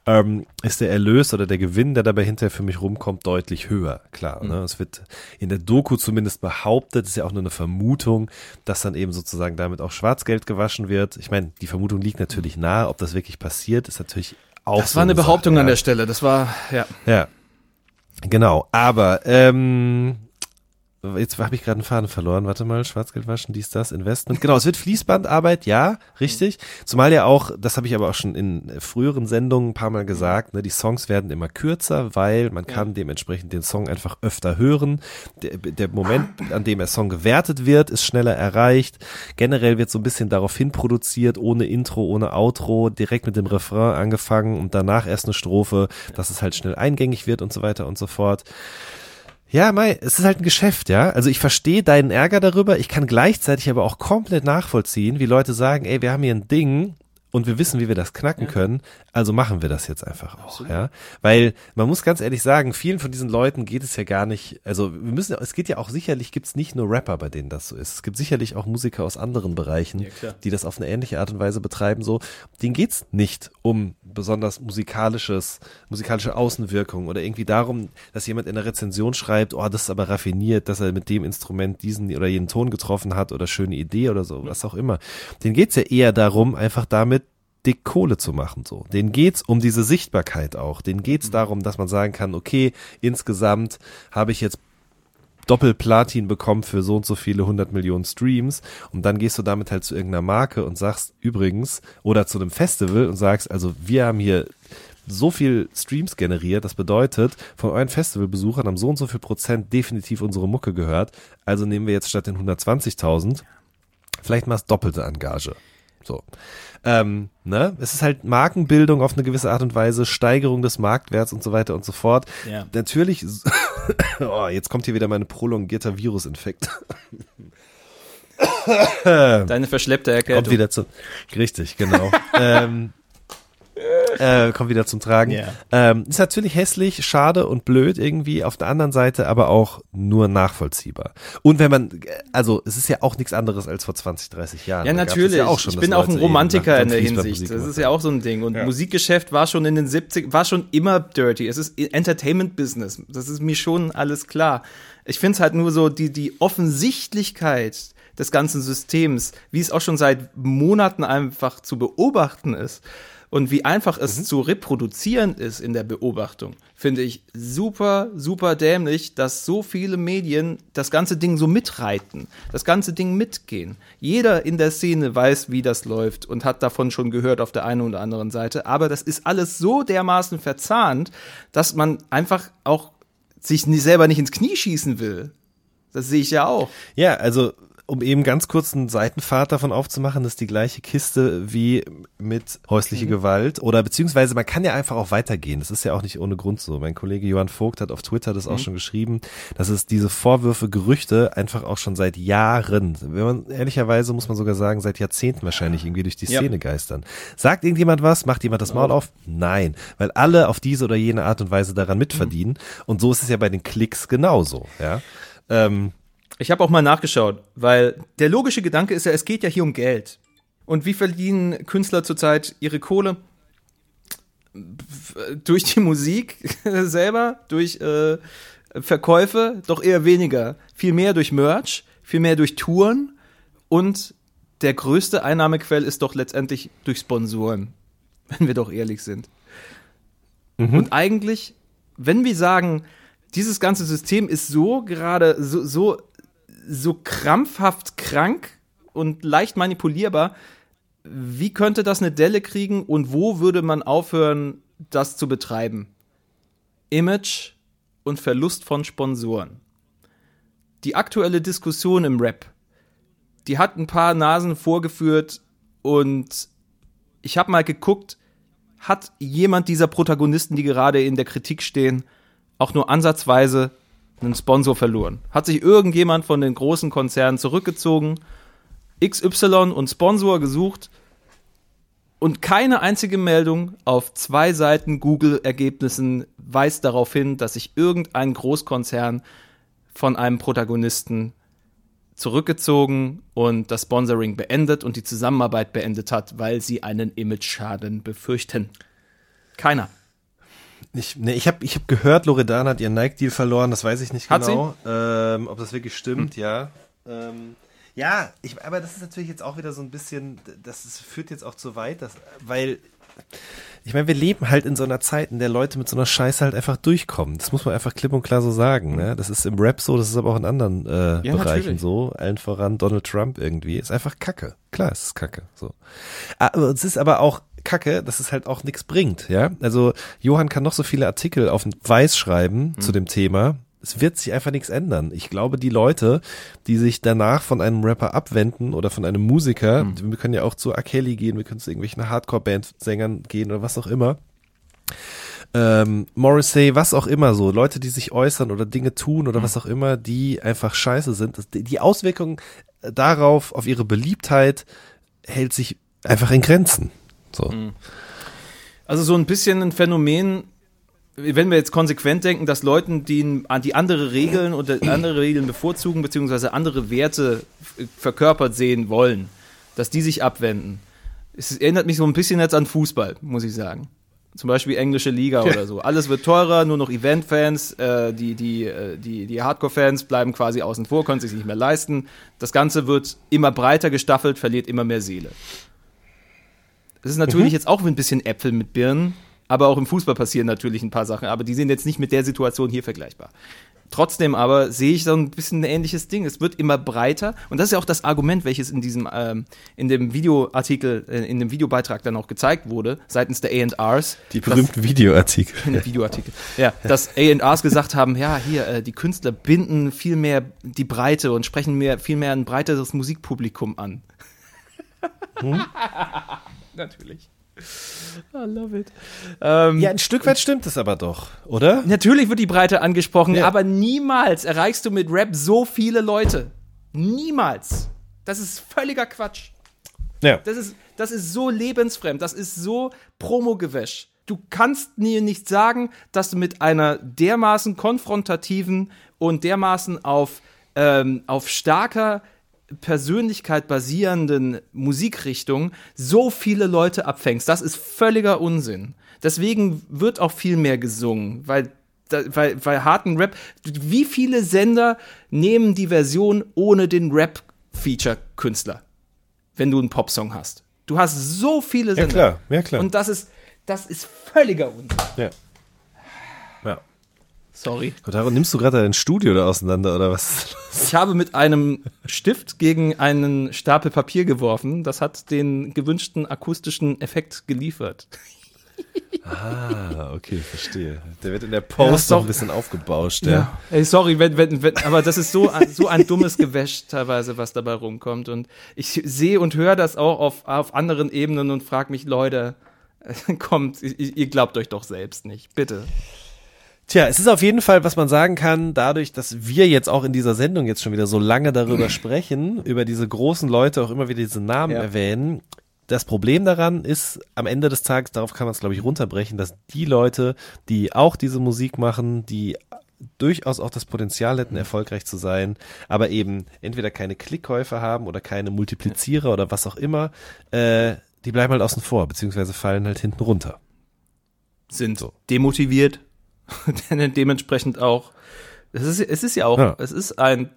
ähm, ist der Erlös oder der Gewinn, der dabei hinterher für mich rumkommt, deutlich höher. Klar, ne? es wird in der Doku zumindest behauptet, ist ja auch nur eine Vermutung, dass dann eben sozusagen damit auch Schwarzgeld gewaschen wird. Ich meine, die Vermutung liegt natürlich nahe, ob das wirklich passiert, ist natürlich auch Das so war eine Behauptung Sache, an ja. der Stelle. Das war, ja. Ja, genau. Aber ähm, jetzt habe ich gerade einen Faden verloren. Warte mal, Schwarzgeld waschen, dies, das, Investment. Genau, es wird Fließbandarbeit, ja, richtig. Zumal ja auch, das habe ich aber auch schon in früheren Sendungen ein paar Mal gesagt, ne, die Songs werden immer kürzer, weil man kann dementsprechend den Song einfach öfter hören. Der, der Moment, an dem der Song gewertet wird, ist schneller erreicht. Generell wird so ein bisschen daraufhin produziert, ohne Intro, ohne Outro, direkt mit dem Refrain angefangen und danach erst eine Strophe, dass es halt schnell eingängig wird und so weiter und so fort. Ja, Mai, es ist halt ein Geschäft, ja. Also ich verstehe deinen Ärger darüber. Ich kann gleichzeitig aber auch komplett nachvollziehen, wie Leute sagen, ey, wir haben hier ein Ding und wir wissen, wie wir das knacken können. Also machen wir das jetzt einfach auch, ja. Weil man muss ganz ehrlich sagen, vielen von diesen Leuten geht es ja gar nicht, also wir müssen, es geht ja auch sicherlich, gibt's nicht nur Rapper, bei denen das so ist. Es gibt sicherlich auch Musiker aus anderen Bereichen, klar. die das auf eine ähnliche Art und Weise betreiben, so. Denen geht's nicht um besonders musikalisches, musikalische Außenwirkung oder irgendwie darum, dass jemand in der Rezension schreibt, oh, das ist aber raffiniert, dass er mit dem Instrument diesen oder jenen Ton getroffen hat oder schöne Idee oder so, was auch immer. Denen geht's ja eher darum, einfach damit dick Kohle zu machen, so. Denen geht's um diese Sichtbarkeit auch. Denen geht's darum, dass man sagen kann, okay, insgesamt habe ich jetzt Doppelplatin bekommen für so und so viele 100 Millionen Streams und dann gehst du damit halt zu irgendeiner Marke und sagst übrigens oder zu einem Festival und sagst, also wir haben hier so viel Streams generiert, das bedeutet, von euren Festivalbesuchern haben so und so viel Prozent definitiv unsere Mucke gehört, also nehmen wir jetzt statt den 120.000 vielleicht mal das doppelte Engage. So. Ähm, ne? Es ist halt Markenbildung auf eine gewisse Art und Weise, Steigerung des Marktwerts und so weiter und so fort. Ja. Natürlich, [coughs] oh, jetzt kommt hier wieder mein prolongierter Virusinfekt. Deine verschleppte Kommt Erkältung. wieder zu. Richtig, genau. [laughs] ähm, [laughs] äh, kommt wieder zum Tragen. Ja. Ähm, ist natürlich hässlich, schade und blöd irgendwie, auf der anderen Seite aber auch nur nachvollziehbar. Und wenn man, also es ist ja auch nichts anderes als vor 20, 30 Jahren. Ja, natürlich. Ja auch schon, ich bin auch ein Romantiker in der Hinsicht. Fußballmusik Das ist ja auch so ein Ding. Und Musikgeschäft war schon in den 70 war schon immer dirty. Es ist Entertainment-Business. Das ist mir schon alles klar. Ich finde es halt nur so, die, die Offensichtlichkeit des ganzen Systems, wie es auch schon seit Monaten einfach zu beobachten ist und wie einfach es zu reproduzieren ist in der Beobachtung, finde ich super, super dämlich, dass so viele Medien das ganze Ding so mitreiten, das ganze Ding mitgehen. Jeder in der Szene weiß, wie das läuft und hat davon schon gehört auf der einen oder anderen Seite, aber das ist alles so dermaßen verzahnt, dass man einfach auch sich selber nicht ins Knie schießen will. Das sehe ich ja auch. Ja, also um eben ganz kurz einen Seitenfahrt davon aufzumachen, das ist die gleiche Kiste wie mit häusliche Mhm. Gewalt oder beziehungsweise man kann ja einfach auch weitergehen. Das ist ja auch nicht ohne Grund so. Mein Kollege Johann Vogt hat auf Twitter das Mhm. auch schon geschrieben, dass es diese Vorwürfe, Gerüchte einfach auch schon seit Jahren, wenn man ehrlicherweise muss man sogar sagen, seit Jahrzehnten wahrscheinlich irgendwie durch die Ja. Szene geistern. Sagt irgendjemand was? Macht jemand das Maul auf? Nein, weil alle auf diese oder jene Art und Weise daran mitverdienen. Mhm. Und so ist es ja bei den Klicks genauso. Ja. Ähm, Ich habe auch mal nachgeschaut, weil der logische Gedanke ist ja, es geht ja hier um Geld. Und wie verdienen Künstler zurzeit ihre Kohle? Durch die Musik [laughs] selber, durch äh, Verkäufe, doch eher weniger. Viel mehr durch Merch, viel mehr durch Touren und der größte Einnahmequell ist doch letztendlich durch Sponsoren, [laughs] wenn wir doch ehrlich sind. Und eigentlich, wenn wir sagen, dieses ganze System ist so gerade so, so, so krampfhaft krank und leicht manipulierbar, wie könnte das eine Delle kriegen und wo würde man aufhören, das zu betreiben? Image und Verlust von Sponsoren. Die aktuelle Diskussion im Rap, die hat ein paar Nasen vorgeführt und ich habe mal geguckt, hat jemand dieser Protagonisten, die gerade in der Kritik stehen, auch nur ansatzweise einen Sponsor verloren? Hat sich irgendjemand von den großen Konzernen zurückgezogen, XY und Sponsor gesucht und keine einzige Meldung auf zwei Seiten Google-Ergebnissen weist darauf hin, dass sich irgendein Großkonzern von einem Protagonisten zurückgezogen und das Sponsoring beendet und die Zusammenarbeit beendet hat, weil sie einen Image-Schaden befürchten. Keiner. Ich, nee, ich habe ich hab gehört, Loredan hat ihren Nike-Deal verloren, das weiß ich nicht Hat genau. Ähm, ob das wirklich stimmt, ja. Ähm, ja, ich, aber das ist natürlich jetzt auch wieder so ein bisschen, das ist, führt jetzt auch zu weit, dass, weil ich meine, wir leben halt in so einer Zeit, in der Leute mit so einer Scheiße halt einfach durchkommen. Das muss man einfach klipp und klar so sagen. Ne? Das ist im Rap so, das ist aber auch in anderen äh, Ja, Bereichen natürlich. so. Allen voran Donald Trump irgendwie. Ist einfach Kacke. Klar, es ist Kacke. So. Aber es ist aber auch Kacke, dass es halt auch nichts bringt. Ja, also Johann kann noch so viele Artikel auf Weiß schreiben Mhm. zu dem Thema. Es wird sich einfach nichts ändern. Ich glaube, die Leute, die sich danach von einem Rapper abwenden oder von einem Musiker, Mhm. wir können ja auch zu R. Kelly gehen, wir können zu irgendwelchen Hardcore-Band-Sängern gehen oder was auch immer. Ähm, Morrissey, was auch immer so, Leute, die sich äußern oder Dinge tun oder was auch immer, die einfach scheiße sind. Die Auswirkung darauf, auf ihre Beliebtheit, hält sich einfach in Grenzen. So. Also so ein bisschen ein Phänomen, wenn wir jetzt konsequent denken, dass Leuten, die, die andere Regeln oder andere Regeln bevorzugen, beziehungsweise andere Werte verkörpert sehen wollen, dass die sich abwenden. Es erinnert mich so ein bisschen jetzt an Fußball, muss ich sagen. Zum Beispiel englische Liga oder so. Alles wird teurer, nur noch Event-Fans, äh, die, die, äh, die, die Hardcore-Fans bleiben quasi außen vor, können sich nicht mehr leisten. Das Ganze wird immer breiter gestaffelt, verliert immer mehr Seele. Das ist natürlich jetzt auch ein bisschen Äpfel mit Birnen, aber auch im Fußball passieren natürlich ein paar Sachen, aber die sind jetzt nicht mit der Situation hier vergleichbar. Trotzdem aber sehe ich so ein bisschen ein ähnliches Ding. Es wird immer breiter und das ist ja auch das Argument, welches in diesem ähm, in dem Videoartikel, äh, in dem Videobeitrag dann auch gezeigt wurde seitens der A&Rs. Die berühmten Videoartikel. [laughs] Videoartikel. Ja, dass A&Rs gesagt haben, ja, hier, äh, die Künstler binden viel mehr die Breite und sprechen mehr, viel mehr ein breiteres Musikpublikum an. [laughs] Natürlich. I love it. Ähm, Ja, ein Stück weit stimmt es aber doch, oder? Natürlich wird die Breite angesprochen, Ja. aber niemals erreichst du mit Rap so viele Leute. Niemals. Das ist völliger Quatsch. Ja. Das ist, das ist so lebensfremd, das ist so Promogewäsch. Du kannst mir nicht sagen, dass du mit einer dermaßen konfrontativen und dermaßen auf, ähm, auf starker Persönlichkeit basierenden Musikrichtung so viele Leute abfängst. Das ist völliger Unsinn. Deswegen wird auch viel mehr gesungen, weil da, weil, weil harten Rap, wie viele Sender nehmen die Version ohne den Rap-Feature-Künstler? wenn du einen Popsong hast. Du hast so viele Ja, Sender. klar, ja, klar. Und das ist, das ist völliger Unsinn. ja. Ja. Sorry. Kotaro, nimmst du gerade dein Studio da auseinander oder was? Ich habe mit einem Stift gegen einen Stapel Papier geworfen. Das hat den gewünschten akustischen Effekt geliefert. Ah, okay, verstehe. Der wird in der Ja, Post ist noch ein bisschen aufgebauscht, ja. Ey, sorry, wenn, wenn, wenn, aber das ist so, ein- so ein dummes Gewäsch teilweise, was dabei rumkommt. Und ich sehe und höre das auch auf, auf anderen Ebenen und frage mich, Leute, [laughs] kommt, ihr glaubt euch doch selbst nicht. Bitte. Tja, es ist auf jeden Fall, was man sagen kann, dadurch, dass wir jetzt auch in dieser Sendung jetzt schon wieder so lange darüber [clears throat] sprechen, über diese großen Leute auch immer wieder diese Namen Ja. erwähnen. Das Problem daran ist, am Ende des Tages, darauf kann man es, glaube ich, runterbrechen, dass die Leute, die auch diese Musik machen, die durchaus auch das Potenzial hätten, erfolgreich zu sein, aber eben entweder keine Klickkäufe haben oder keine Multiplizierer oder was auch immer, äh, die bleiben halt außen vor, beziehungsweise fallen halt hinten runter. sind demotiviert, [laughs] denn dementsprechend auch. Es ist, es ist ja auch, Ja. es ist ein,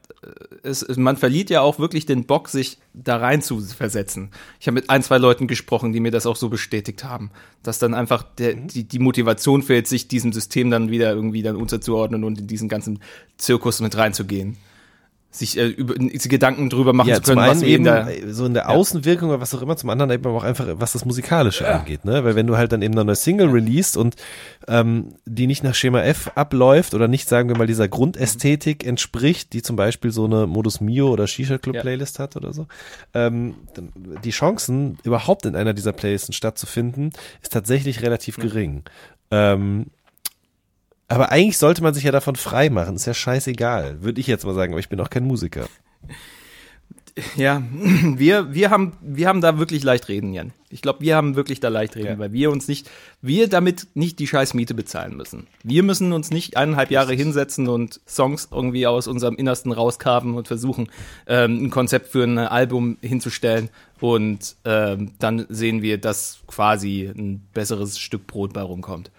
es, es- man verliert ja auch wirklich den Bock, sich da rein zu versetzen. Ich habe mit ein, zwei Leuten gesprochen, die mir das auch so bestätigt haben, dass dann einfach der, die, die Motivation fehlt, sich diesem System dann wieder irgendwie dann unterzuordnen und in diesen ganzen Zirkus mit reinzugehen. Sich äh, über, Gedanken drüber machen zu zum können, was einen in eben äh, so in der Außenwirkung oder was auch immer, zum anderen eben aber auch einfach, was das Musikalische angeht, ne? Weil wenn du halt dann eben eine neue Single releast und ähm, die nicht nach Schema F abläuft oder nicht, sagen wir mal, dieser Grundästhetik entspricht, die zum Beispiel so eine Modus Mio oder Shisha Club Ja. Playlist hat oder so, ähm, die Chancen, überhaupt in einer dieser Playlisten stattzufinden, ist tatsächlich relativ gering. Ähm, aber eigentlich sollte man sich ja davon frei machen. Ist ja scheißegal. Würde ich jetzt mal sagen, aber ich bin auch kein Musiker. Ja, [clears throat] wir, wir, haben, wir haben da wirklich leicht reden, Jan. Ich glaube, wir haben wirklich da leicht reden, Ja. weil wir uns nicht, wir damit nicht die scheiß Miete bezahlen müssen. Wir müssen uns nicht eineinhalb Jahre hinsetzen und Songs irgendwie aus unserem Innersten rauskarben und versuchen, ähm, ein Konzept für ein Album hinzustellen. Und ähm, dann sehen wir, dass quasi ein besseres Stück Brot bei rumkommt.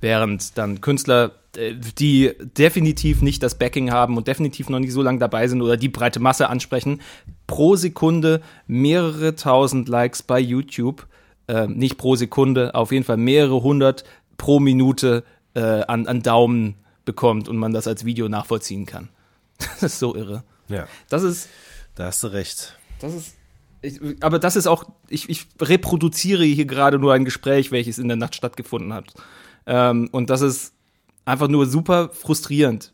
Während dann Künstler, äh, die definitiv nicht das Backing haben und definitiv noch nicht so lange dabei sind oder die breite Masse ansprechen, pro Sekunde mehrere tausend Likes bei YouTube äh, nicht pro Sekunde, auf jeden Fall mehrere hundert pro Minute äh, an, an Daumen bekommt und man das als Video nachvollziehen kann. [laughs] Das ist so irre. Ja, Das ist, da hast du recht. das ist, ich, aber das ist auch, ich, ich reproduziere hier gerade nur ein Gespräch, welches in der Nacht stattgefunden hat. Ähm, und das ist einfach nur super frustrierend.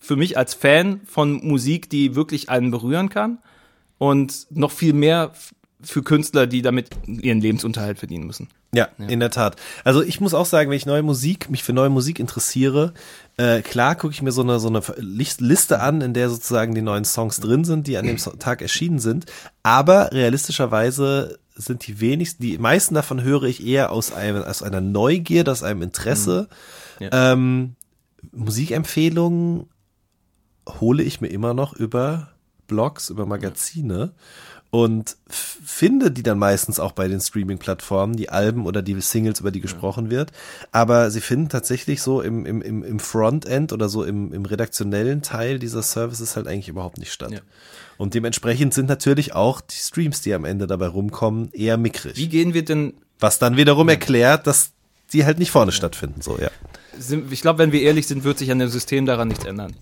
Für mich als Fan von Musik, die wirklich einen berühren kann und noch viel mehr für Künstler, die damit ihren Lebensunterhalt verdienen müssen. Ja, in der Tat. Also ich muss auch sagen, wenn ich neue Musik, mich für neue Musik interessiere, äh, klar gucke ich mir so eine so eine Lis- Liste an, in der sozusagen die neuen Songs drin sind, die an dem Tag erschienen sind. Aber realistischerweise sind die wenigsten, die meisten davon höre ich eher aus einem aus einer Neugierde, aus einem Interesse. Ja. Ähm, Musikempfehlungen hole ich mir immer noch über Blogs, über Magazine und finde die dann meistens auch bei den Streaming-Plattformen, die Alben oder die Singles, über die gesprochen wird. Aber sie finden tatsächlich so im, im, im im Frontend oder so im, im redaktionellen Teil dieser Services halt eigentlich überhaupt nicht statt. Ja. Und dementsprechend sind natürlich auch die Streams, die am Ende dabei rumkommen, eher mickrig. Wie gehen wir denn Was dann wiederum erklärt, dass die halt nicht vorne stattfinden, so, ja. ich glaube, wenn wir ehrlich sind, wird sich an dem System daran nichts ändern.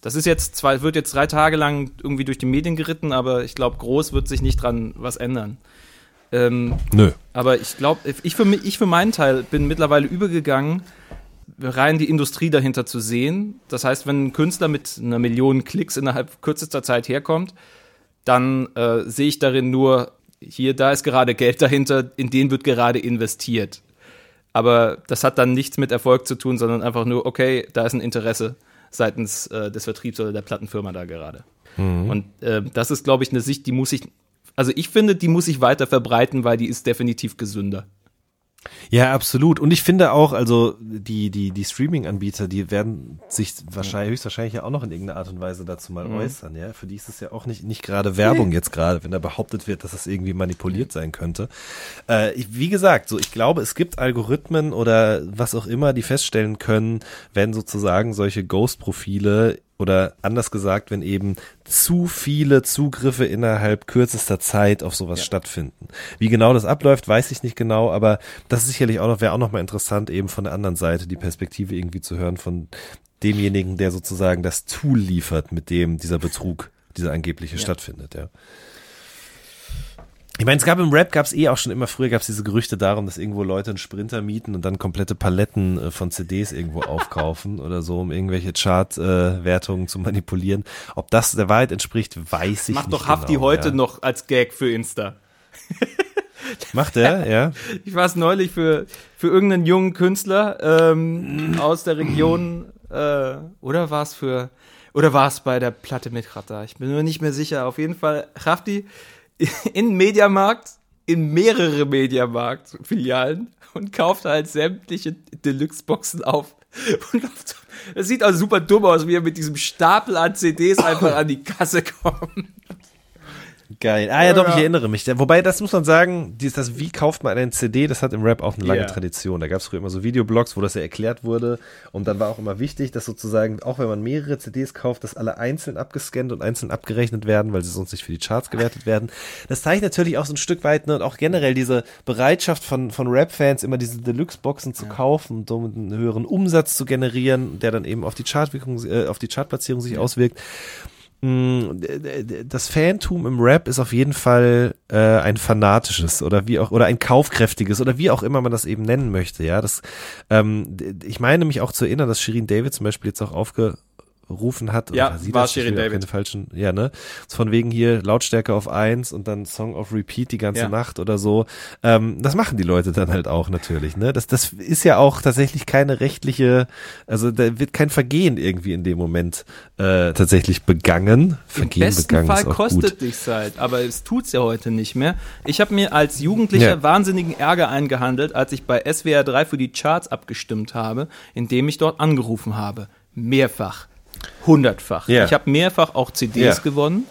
Das ist jetzt zwar, wird jetzt drei Tage lang irgendwie durch die Medien geritten, aber ich glaube, groß wird sich nicht dran was ändern. Ähm, Nö. aber ich glaube, ich für, ich für meinen Teil bin mittlerweile übergegangen, rein die Industrie dahinter zu sehen. Das heißt, wenn ein Künstler mit einer Million Klicks innerhalb kürzester Zeit herkommt, dann äh, sehe ich darin nur, hier, da ist gerade Geld dahinter, in den wird gerade investiert. Aber das hat dann nichts mit Erfolg zu tun, sondern einfach nur, okay, da ist ein Interesse seitens äh, des Vertriebs oder der Plattenfirma da gerade. Und äh, das ist, glaube ich, eine Sicht, die muss ich, also ich finde, die muss ich weiter verbreiten, weil die ist definitiv gesünder. Ja, absolut. Und ich finde auch, also die, die, die Streaming-Anbieter, die werden sich wahrscheinlich, höchstwahrscheinlich ja auch noch in irgendeiner Art und Weise dazu mal äußern, ja. Für die ist es ja auch nicht, nicht gerade Werbung jetzt gerade, wenn da behauptet wird, dass das irgendwie manipuliert sein könnte. Äh, ich, wie gesagt, so, ich glaube, es gibt Algorithmen oder was auch immer, die feststellen können, wenn sozusagen solche Ghost-Profile oder anders gesagt, wenn eben zu viele Zugriffe innerhalb kürzester Zeit auf sowas stattfinden. Wie genau das abläuft, weiß ich nicht genau, aber das ist sicherlich auch noch, wäre auch noch mal interessant, eben von der anderen Seite die Perspektive irgendwie zu hören von demjenigen, der sozusagen das Tool liefert, mit dem dieser Betrug, dieser angebliche stattfindet, ja. Ich meine, es gab im Rap, gab es eh auch schon immer früher, gab es diese Gerüchte darum, dass irgendwo Leute einen Sprinter mieten und dann komplette Paletten äh, von CDs irgendwo [laughs] aufkaufen oder so, um irgendwelche Chart-Wertungen äh, zu manipulieren. Ob das der Wahrheit entspricht, weiß ich Macht nicht. doch Hafti genau, heute ja. noch als Gag für Insta. [laughs] Macht er, ja. Ich war es neulich für, für irgendeinen jungen Künstler ähm, aus der Region, äh, oder war es für, oder war es bei der Platte mit Rata? Ich bin mir nicht mehr sicher. Auf jeden Fall, Hafti in Mediamarkt, in mehrere Mediamarkt-Filialen und kauft halt sämtliche Deluxe-Boxen auf. Und Das sieht also super dumm aus, wie er mit diesem Stapel an CDs einfach an die Kasse kommt. Geil. Ah ja, doch, ich Ja. erinnere mich. Wobei, das muss man sagen, dieses, das Wie kauft man einen CD, das hat im Rap auch eine lange Ja. Tradition. Da gab es früher immer so Videoblogs, wo das ja erklärt wurde. Und dann war auch immer wichtig, dass sozusagen, auch wenn man mehrere CDs kauft, dass alle einzeln abgescannt und einzeln abgerechnet werden, weil sie sonst nicht für die Charts gewertet werden. Das zeigt natürlich auch so ein Stück weit, ne, und auch generell diese Bereitschaft von, von Rap-Fans, immer diese Deluxe-Boxen zu kaufen und somit einen höheren Umsatz zu generieren, der dann eben auf die Chartwirkung, äh, auf die Chartplatzierung sich auswirkt. Mm, das Fantum im Rap ist auf jeden Fall äh, ein fanatisches oder wie auch oder ein kaufkräftiges oder wie auch immer man das eben nennen möchte. Ja, das ähm, ich meine mich auch zu erinnern, dass Shirin David zum Beispiel jetzt auch aufgerufen hat. Ja, oder sie war auch David. Keine falschen, ja ne, von wegen hier Lautstärke auf eins und dann Song auf Repeat die ganze Ja. Nacht oder so. Ähm, das machen die Leute dann halt auch natürlich. Ne, das das ist ja auch tatsächlich keine rechtliche, also da wird kein Vergehen irgendwie in dem Moment äh, tatsächlich begangen. Im Vergehen besten begangen Fall ist auch kostet gut. dich's halt, aber es tut's ja heute nicht mehr. Ich habe mir als Jugendlicher Ja. wahnsinnigen Ärger eingehandelt, als ich bei SWR 3 für die Charts abgestimmt habe, indem ich dort angerufen habe. Mehrfach. Hundertfach. Ja. Ich habe mehrfach auch CDs Ja. gewonnen,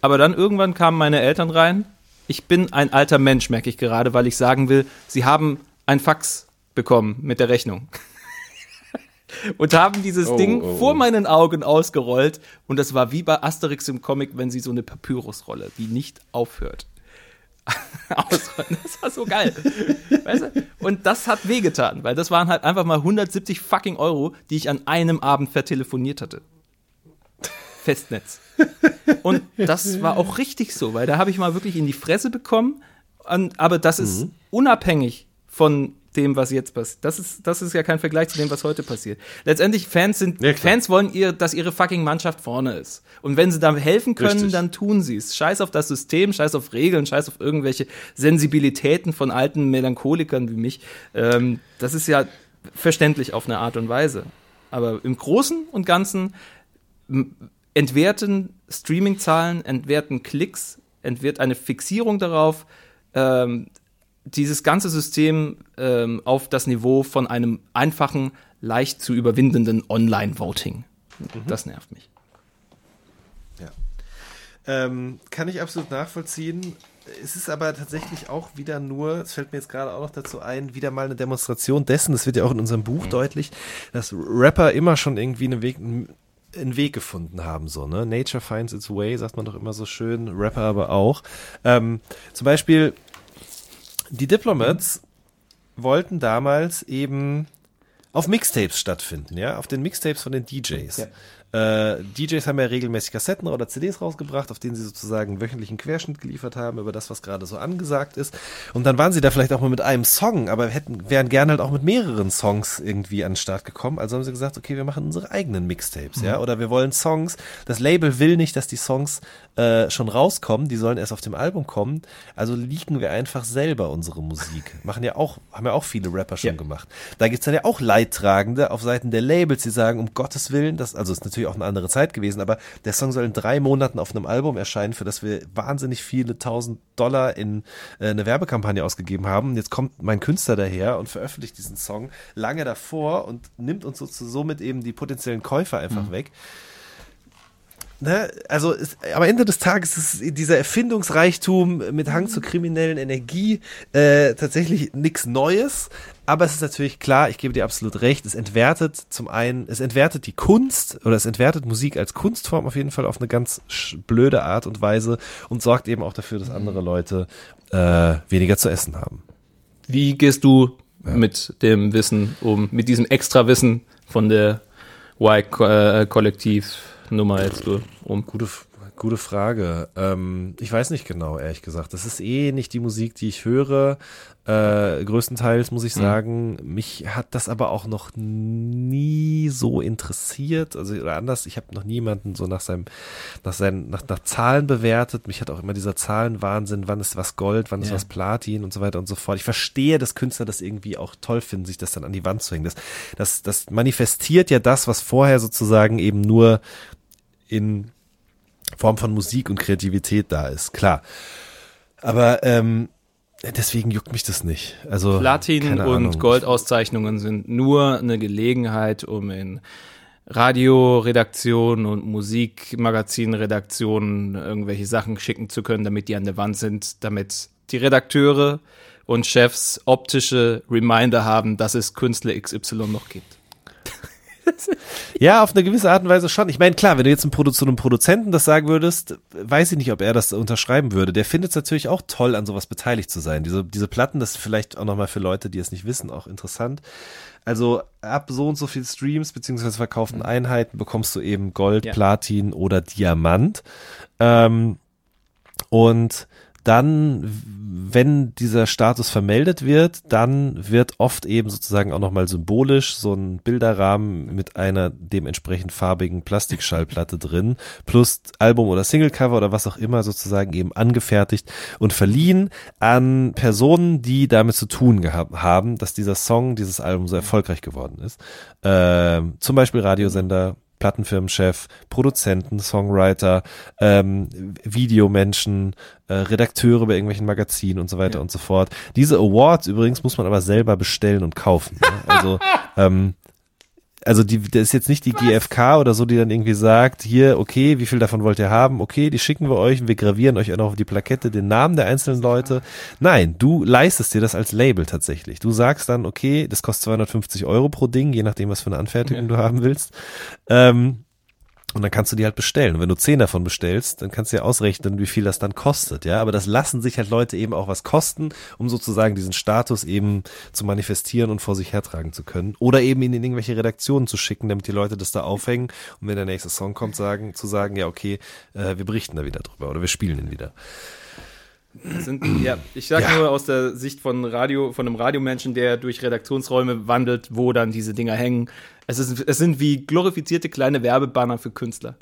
aber dann irgendwann kamen meine Eltern rein. Ich bin ein alter Mensch, merke ich gerade, weil ich sagen will, sie haben ein Fax bekommen mit der Rechnung. [laughs] und haben dieses Ding vor meinen Augen ausgerollt. Und das war wie bei Asterix im Comic, wenn sie so eine Papyrusrolle, die nicht aufhört. [laughs] ausrollen. Das war so geil. Weißt du? Und das hat wehgetan, weil das waren halt einfach mal 170 fucking Euro, die ich an einem Abend vertelefoniert hatte. Festnetz. Und das war auch richtig so, weil da habe ich mal wirklich in die Fresse bekommen. An, aber das ist Mhm. unabhängig von dem, was jetzt passiert. Das ist, das ist ja kein Vergleich zu dem, was heute passiert. Letztendlich, Fans sind, Ja. Fans wollen ihr, dass ihre fucking Mannschaft vorne ist. Und wenn sie da helfen können, Richtig. dann tun sie es. Scheiß auf das System, scheiß auf Regeln, scheiß auf irgendwelche Sensibilitäten von alten Melancholikern wie mich. Ähm, das ist ja verständlich auf eine Art und Weise. Aber im Großen und Ganzen entwerten Streaming-Zahlen, entwerten Klicks, entwert eine Fixierung darauf, ähm, dieses ganze System ähm, auf das Niveau von einem einfachen, leicht zu überwindenden Online-Voting. Das nervt mich. Ähm, kann ich absolut nachvollziehen. Es ist aber tatsächlich auch wieder nur, es fällt mir jetzt gerade auch noch dazu ein, wieder mal eine Demonstration dessen, das wird ja auch in unserem Buch deutlich, dass Rapper immer schon irgendwie einen Weg, einen Weg gefunden haben, so, ne? Nature finds its way, sagt man doch immer so schön, Rapper aber auch. Ähm, zum Beispiel, die Diplomats wollten damals eben auf Mixtapes stattfinden, ja, auf den Mixtapes von den DJs. Äh, DJs haben ja regelmäßig Kassetten oder CDs rausgebracht, auf denen sie sozusagen einen wöchentlichen Querschnitt geliefert haben über das, was gerade so angesagt ist. Und dann waren sie da vielleicht auch mal mit einem Song, aber hätten, wären gerne halt auch mit mehreren Songs irgendwie an den Start gekommen. Also haben sie gesagt, okay, wir machen unsere eigenen Mixtapes, ja, oder wir wollen Songs. Das Label will nicht, dass die Songs äh, schon rauskommen, die sollen erst auf dem Album kommen. Also leaken wir einfach selber unsere Musik. Machen ja auch, haben ja auch viele Rapper schon Ja. gemacht. Da gibt's dann ja auch Leidtragende auf Seiten der Labels, die sagen, um Gottes Willen, das, also ist natürlich auch eine andere Zeit gewesen, aber der Song soll in drei Monaten auf einem Album erscheinen, für das wir wahnsinnig viele tausend Dollar in äh, eine Werbekampagne ausgegeben haben. Und jetzt kommt mein Künstler daher und veröffentlicht diesen Song lange davor und nimmt uns so, somit eben die potenziellen Käufer einfach weg. Ne, also es, am Ende des Tages ist dieser Erfindungsreichtum mit Hang zur kriminellen Energie äh, tatsächlich nichts Neues. Aber es ist natürlich klar, ich gebe dir absolut recht, es entwertet zum einen, es entwertet die Kunst oder es entwertet Musik als Kunstform auf jeden Fall auf eine ganz blöde Art und Weise und sorgt eben auch dafür, dass andere Leute äh, weniger zu essen haben. Wie gehst du mit dem Wissen um, mit diesem extra Wissen von der Y-Kollektiv-Nummer jetzt du um? Gute, gute Frage. Ähm, ich weiß nicht genau, ehrlich gesagt. Das ist eh nicht die Musik, die ich höre. Äh, größtenteils muss ich sagen, mich hat das aber auch noch nie so interessiert. Also oder anders, ich habe noch niemanden so nach seinem, nach seinen, nach, nach Zahlen bewertet. Mich hat auch immer dieser Zahlenwahnsinn, wann ist was Gold, wann ist Ja. was Platin und so weiter und so fort. Ich verstehe, dass Künstler das irgendwie auch toll finden, sich das dann an die Wand zu hängen. Das, das, das manifestiert ja das, was vorher sozusagen eben nur in Form von Musik und Kreativität da ist, klar. Aber ähm, deswegen juckt mich das nicht. Also Platin und. Goldauszeichnungen sind nur eine Gelegenheit, um in Radioredaktionen und Musikmagazinredaktionen irgendwelche Sachen schicken zu können, damit die an der Wand sind, damit die Redakteure und Chefs optische Reminder haben, dass es Künstler XY noch gibt. [laughs] Ja, auf eine gewisse Art und Weise schon. Ich meine, klar, wenn du jetzt einem Produ zu einem Produzenten das sagen würdest, weiß ich nicht, ob er das unterschreiben würde. Der findet es natürlich auch toll, an sowas beteiligt zu sein. Diese, diese Platten, das ist vielleicht auch nochmal für Leute, die es nicht wissen, auch interessant. Also ab so und so viel Streams beziehungsweise verkauften Einheiten bekommst du eben Gold, Ja. Platin oder Diamant. Ähm, und dann, wenn dieser Status vermeldet wird, dann wird oft eben sozusagen auch nochmal symbolisch so ein Bilderrahmen mit einer dementsprechend farbigen Plastikschallplatte drin, plus Album oder Singlecover oder was auch immer sozusagen eben angefertigt und verliehen an Personen, die damit zu tun gehabt haben, dass dieser Song, dieses Album so erfolgreich geworden ist. Ähm, zum Beispiel Radiosender, Plattenfirmenchef, Produzenten, Songwriter, ähm, Videomenschen, äh, Redakteure bei irgendwelchen Magazinen und so weiter und so fort. Diese Awards übrigens muss man aber selber bestellen und kaufen. Ne? Also [laughs] ähm, also die, das ist jetzt nicht die GfK oder so, die dann irgendwie sagt, hier, okay, wie viel davon wollt ihr haben? Okay, die schicken wir euch und wir gravieren euch auch noch auf die Plakette den Namen der einzelnen Leute. Nein, du leistest dir das als Label tatsächlich. Du sagst dann, okay, das kostet 250 Euro pro Ding, je nachdem, was für eine Anfertigung du haben willst. Ähm, Und dann kannst du die halt bestellen. Und wenn du zehn davon bestellst, dann kannst du ja ausrechnen, wie viel das dann kostet, ja. Aber das lassen sich halt Leute eben auch was kosten, um sozusagen diesen Status eben zu manifestieren und vor sich hertragen zu können. Oder eben ihn in irgendwelche Redaktionen zu schicken, damit die Leute das da aufhängen und wenn der nächste Song kommt, sagen, zu sagen, ja, okay, äh, wir berichten da wieder drüber oder wir spielen ihn wieder. Sind, ja, ich sage Ja. nur aus der Sicht von Radio, von einem Radiomenschen, der durch Redaktionsräume wandelt, wo dann diese Dinger hängen. Es, ist, es sind wie glorifizierte kleine Werbebanner für Künstler.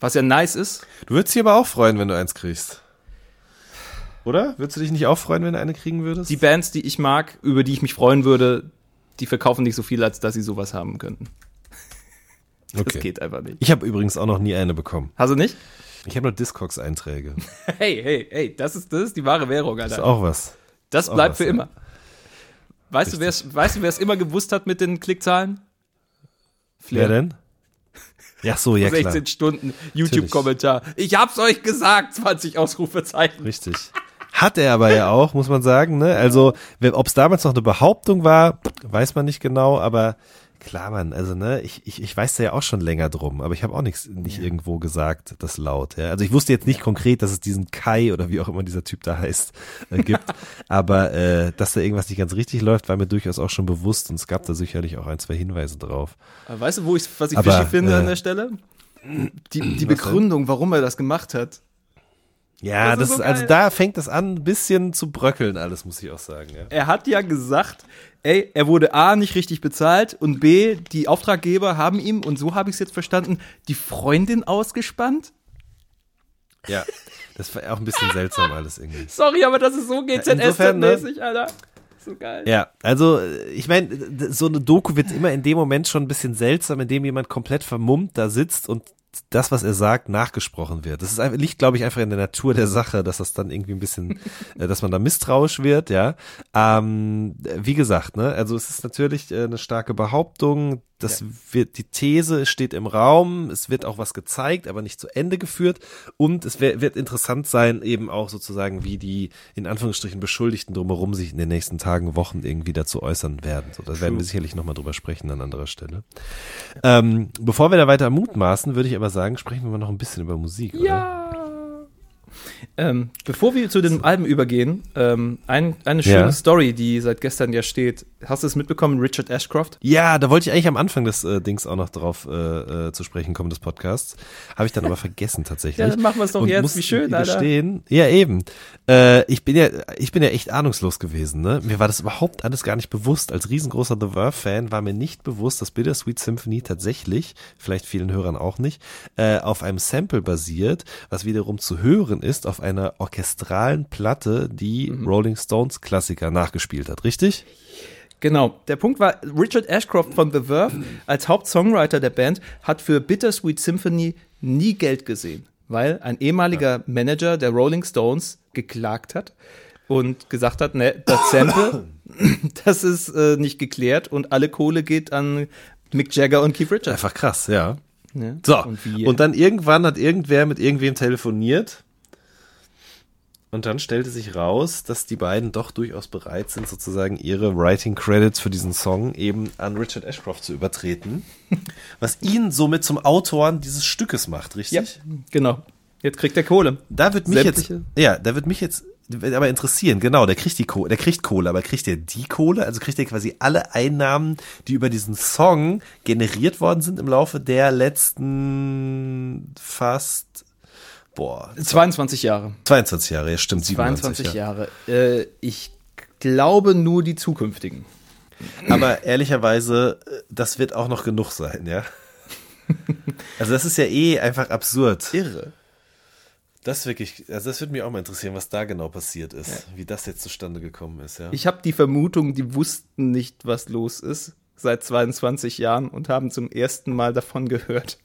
Was ja nice ist. Du würdest dich aber auch freuen, wenn du eins kriegst. Oder? Würdest du dich nicht auch freuen, wenn du eine kriegen würdest? Die Bands, die ich mag, über die ich mich freuen würde, die verkaufen nicht so viel, als dass sie sowas haben könnten. [laughs] Das okay. geht einfach nicht. Ich habe übrigens auch noch nie eine bekommen. Hast du nicht? Ich habe nur Discogs-Einträge. [laughs] Hey, hey, hey, das ist, das ist die wahre Währung, Ist Alter. auch was. Das auch bleibt was, für ja. immer. Weißt du, wer's, weißt du, wer es immer gewusst hat mit den Klickzahlen? Wer denn? Ja, so, ja klar. 16 Stunden YouTube-Kommentar. Ich hab's euch gesagt, 20 Ausrufezeichen. Richtig. Hat er aber ja auch, muss man sagen. Ne? Also, ob es damals noch eine Behauptung war, weiß man nicht genau, aber klar, man, also ne, ich, ich, ich weiß da ja auch schon länger drum, aber ich habe auch nichts nicht irgendwo gesagt, das laut. Ja? Also ich wusste jetzt nicht konkret, dass es diesen Kai oder wie auch immer dieser Typ da heißt, äh, gibt, [laughs] aber äh, dass da irgendwas nicht ganz richtig läuft, war mir durchaus auch schon bewusst und es gab da sicherlich auch ein, zwei Hinweise drauf. Aber Weißt du, wo ich, was ich Aber, fishy finde äh, an der Stelle? Die, [clears throat] die? Begründung, warum er das gemacht hat. Ja, Das das, ist so also da fängt es an, ein bisschen zu bröckeln, alles muss ich auch sagen. Ja. Er hat ja gesagt, ey, er wurde A nicht richtig bezahlt und B, die Auftraggeber haben ihm, und so habe ich es jetzt verstanden, die Freundin ausgespannt. Ja, das war auch ein bisschen seltsam alles irgendwie. Sorry, aber das ist so insofern, ne? GZSZ-mäßig, Alter. So geil. Ja, also äh, ich meine, so eine Doku wird immer in dem Moment schon ein bisschen seltsam, in dem jemand komplett vermummt da sitzt und das, was er sagt, nachgesprochen wird. Das ist einfach, liegt, glaube ich, einfach in der Natur der Sache, dass das dann irgendwie ein bisschen, [laughs] äh, dass man da misstrauisch wird, ja. Ähm, wie gesagt, ne, also es ist natürlich äh, eine starke Behauptung. Das wird, die These steht im Raum, es wird auch was gezeigt, aber nicht zu Ende geführt. Und es wär, wird interessant sein, eben auch sozusagen, wie die in Anführungsstrichen Beschuldigten drumherum sich in den nächsten Tagen, Wochen irgendwie dazu äußern werden. So, da werden wir sicherlich nochmal drüber sprechen an anderer Stelle. Ähm, bevor wir da weiter mutmaßen, würde ich aber sagen, sprechen wir mal noch ein bisschen über Musik, oder? Ähm, bevor wir zu den Alben übergehen, ähm, ein, eine schöne Ja. Story, die seit gestern ja steht. Hast du es mitbekommen, Richard Ashcroft? Ja, da wollte ich eigentlich am Anfang des äh, Dings auch noch drauf äh, äh, zu sprechen kommen, des Podcasts. Habe ich dann aber [laughs] vergessen tatsächlich. Ja, dann machen wir es doch Und jetzt. Wie schön, Alter. gestehen, Ja, eben. Äh, ich bin ja, ich bin ja echt ahnungslos gewesen. Ne? Mir war das überhaupt alles gar nicht bewusst. Als riesengroßer The Verve-Fan war mir nicht bewusst, dass Bittersweet Symphony tatsächlich, vielleicht vielen Hörern auch nicht, äh, auf einem Sample basiert, was wiederum zu hören ist auf einer orchestralen Platte, die Mhm. Rolling Stones Klassiker nachgespielt hat. Richtig? Genau. Der Punkt war, Richard Ashcroft von The Verve als Hauptsongwriter der Band hat für Bittersweet Symphony nie Geld gesehen, weil ein ehemaliger Manager der Rolling Stones geklagt hat und gesagt hat, ne, das Sample, [coughs] das ist äh, nicht geklärt und alle Kohle geht an Mick Jagger und Keith Richards. Einfach krass, ja. Ja. So, Und und, dann irgendwann hat irgendwer mit irgendwem telefoniert. Und dann stellte sich raus, dass die beiden doch durchaus bereit sind, sozusagen ihre Writing Credits für diesen Song eben an Richard Ashcroft zu übertreten. [laughs] Was ihn somit zum Autoren dieses Stückes macht, richtig? Ja, genau. Jetzt kriegt er Kohle. Da wird mich jetzt, Sämtliche- ja, da wird mich jetzt aber interessieren, genau, der kriegt die Kohle, der kriegt Kohle, aber kriegt er die Kohle? Also kriegt er quasi alle Einnahmen, die über diesen Song generiert worden sind im Laufe der letzten fast, boah, 22 Jahre. 22 Jahre, ja stimmt, 22 27 Jahre. Äh, ich glaube nur die zukünftigen. Aber ehrlicherweise, äh, das wird auch noch genug sein, ja. Also das ist ja eh einfach absurd. Irre. Das wirklich, also das würde mich auch mal interessieren, was da genau passiert ist, wie das jetzt zustande gekommen ist, ja. Ich habe die Vermutung, die wussten nicht, was los ist seit 22 Jahren und haben zum ersten Mal davon gehört.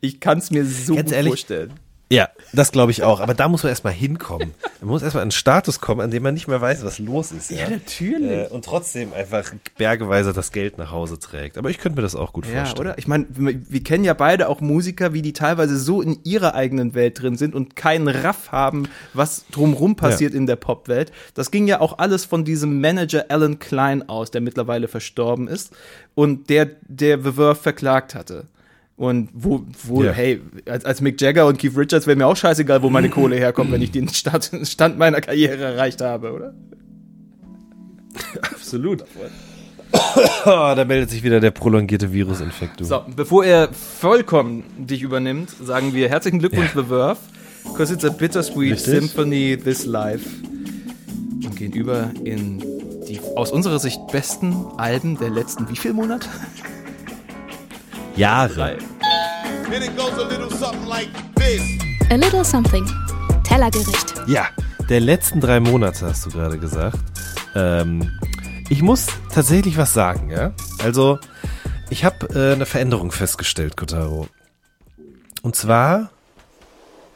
Ich kann es mir so Ganz gut ehrlich, vorstellen. Ja, das glaube ich auch. Aber da muss man erstmal hinkommen. Man muss erstmal an einen Status kommen, an dem man nicht mehr weiß, was los ist. Ja, natürlich. Äh, und trotzdem einfach bergeweise das Geld nach Hause trägt. Aber ich könnte mir das auch gut Ja, vorstellen. oder? Ich meine, wir wir kennen ja beide auch Musiker, wie die teilweise so in ihrer eigenen Welt drin sind und keinen Raff haben, was drumrum passiert in der Popwelt. Das ging ja auch alles von diesem Manager Alan Klein aus, der mittlerweile verstorben ist und der, der The Verve verklagt hatte. Und wo, wo Ja. hey, als, als Mick Jagger und Keith Richards wäre mir auch scheißegal, wo meine Kohle herkommt, wenn ich den Stand, [laughs] Stand meiner Karriere erreicht habe, oder? Absolut. Oh, da meldet sich wieder der prolongierte Virusinfekt. So, bevor er vollkommen dich übernimmt, sagen wir herzlichen Glückwunsch, The Verve, because it's a bittersweet Richtig. symphony this life. Und gehen über in die aus unserer Sicht besten Alben der letzten wie viel Monate? Jahre. And it goes a little something like this. A Little Something. Tellergericht. Ja, der letzten drei Monate hast du gerade gesagt. Ähm, ich muss tatsächlich was sagen, ja. Also, ich habe äh, eine Veränderung festgestellt, Kotaro. Und zwar,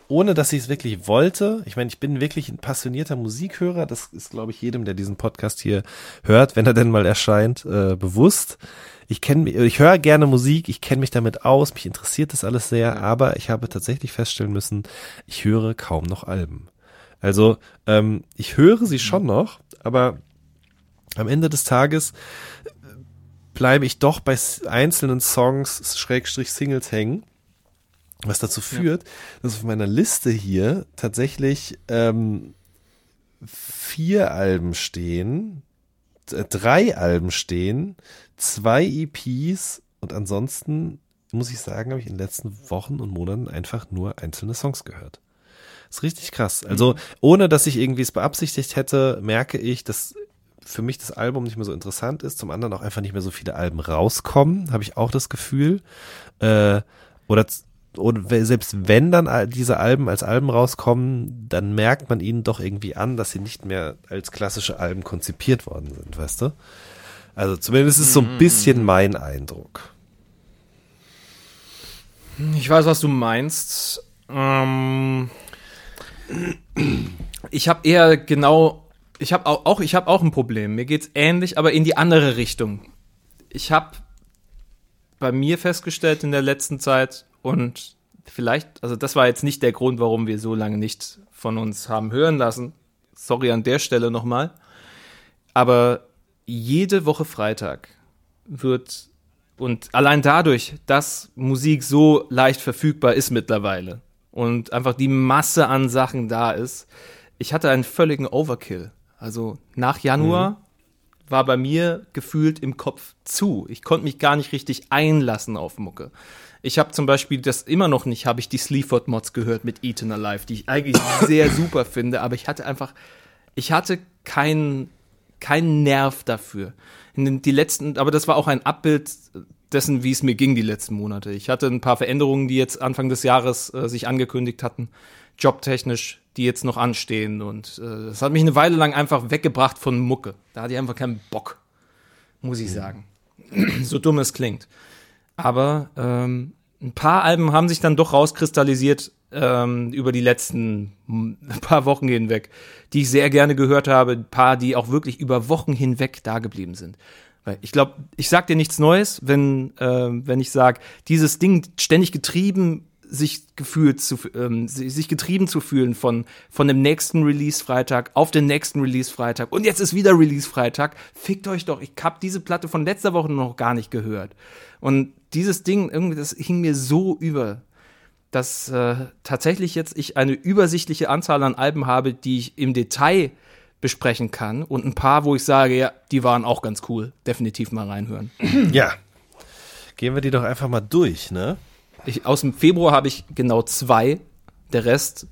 ohne dass ich es wirklich wollte. Ich meine, ich bin wirklich ein passionierter Musikhörer. Das ist, glaube ich, jedem, der diesen Podcast hier hört, wenn er denn mal erscheint, äh, bewusst. Ich kenne, ich höre gerne Musik, ich kenne mich damit aus, mich interessiert das alles sehr, aber ich habe tatsächlich feststellen müssen, ich höre kaum noch Alben. Also ähm, ich höre sie schon noch, aber am Ende des Tages äh, bleibe ich doch bei einzelnen Songs, Schrägstrich Singles hängen. Was dazu führt, dass auf meiner Liste hier tatsächlich ähm, vier Alben stehen, äh, drei Alben stehen, zwei EPs und ansonsten muss ich sagen, habe ich in den letzten Wochen und Monaten einfach nur einzelne Songs gehört. ist richtig krass. Also, ohne dass ich irgendwie es beabsichtigt hätte, merke ich, dass für mich das Album nicht mehr so interessant ist, zum anderen auch einfach nicht mehr so viele Alben rauskommen, habe ich auch das Gefühl. Äh, oder und selbst wenn dann diese Alben als Alben rauskommen, dann merkt man ihnen doch irgendwie an, dass sie nicht mehr als klassische Alben konzipiert worden sind, weißt du? Also zumindest ist so ein bisschen mein Eindruck. Ich weiß, was du meinst. Ähm, ich habe eher genau, ich habe auch, auch, ich habe auch ein Problem. Mir geht's ähnlich, aber in die andere Richtung. Ich habe bei mir festgestellt in der letzten Zeit und vielleicht, also das war jetzt nicht der Grund, warum wir so lange nicht von uns haben hören lassen. Sorry an der Stelle nochmal. Aber jede Woche Freitag wird und allein dadurch, dass Musik so leicht verfügbar ist mittlerweile und einfach die Masse an Sachen da ist, ich hatte einen völligen Overkill. Also nach Januar war bei mir gefühlt im Kopf zu. Ich konnte mich gar nicht richtig einlassen auf Mucke. Ich habe zum Beispiel das immer noch nicht, habe ich die Sleaford Mods gehört mit Eaten Alive, die ich eigentlich sehr [coughs] super finde, aber ich hatte einfach, ich hatte keinen keinen Nerv dafür. Die letzten, aber das war auch ein Abbild dessen, wie es mir ging die letzten Monate. Ich hatte ein paar Veränderungen, die jetzt Anfang des Jahres äh, sich angekündigt hatten, jobtechnisch, die jetzt noch anstehen. Und äh, das hat mich eine Weile lang einfach weggebracht von Mucke. Da hatte ich einfach keinen Bock, muss ich sagen. so dumm es klingt. Aber ähm, ein paar Alben haben sich dann doch rauskristallisiert ähm, über die letzten [laughs] paar Wochen hinweg, die ich sehr gerne gehört habe. Ein paar, die auch wirklich über Wochen hinweg da geblieben sind. Weil ich glaube, ich sag dir nichts Neues, wenn, ähm, wenn ich sage, dieses Ding ständig getrieben sich gefühlt zu, ähm, si- sich getrieben zu fühlen von, von dem nächsten Release-Freitag auf den nächsten Release-Freitag und jetzt ist wieder Release-Freitag. Fickt euch doch, ich hab diese Platte von letzter Woche noch gar nicht gehört. Und dieses Ding, irgendwie, das hing mir so über, dass äh, tatsächlich jetzt ich eine übersichtliche Anzahl an Alben habe, die ich im Detail besprechen kann und ein paar, wo ich sage, ja, die waren auch ganz cool. Definitiv mal reinhören. Ja. Gehen wir die doch einfach mal durch, ne? Ich, aus dem Februar habe ich genau zwei, der Rest.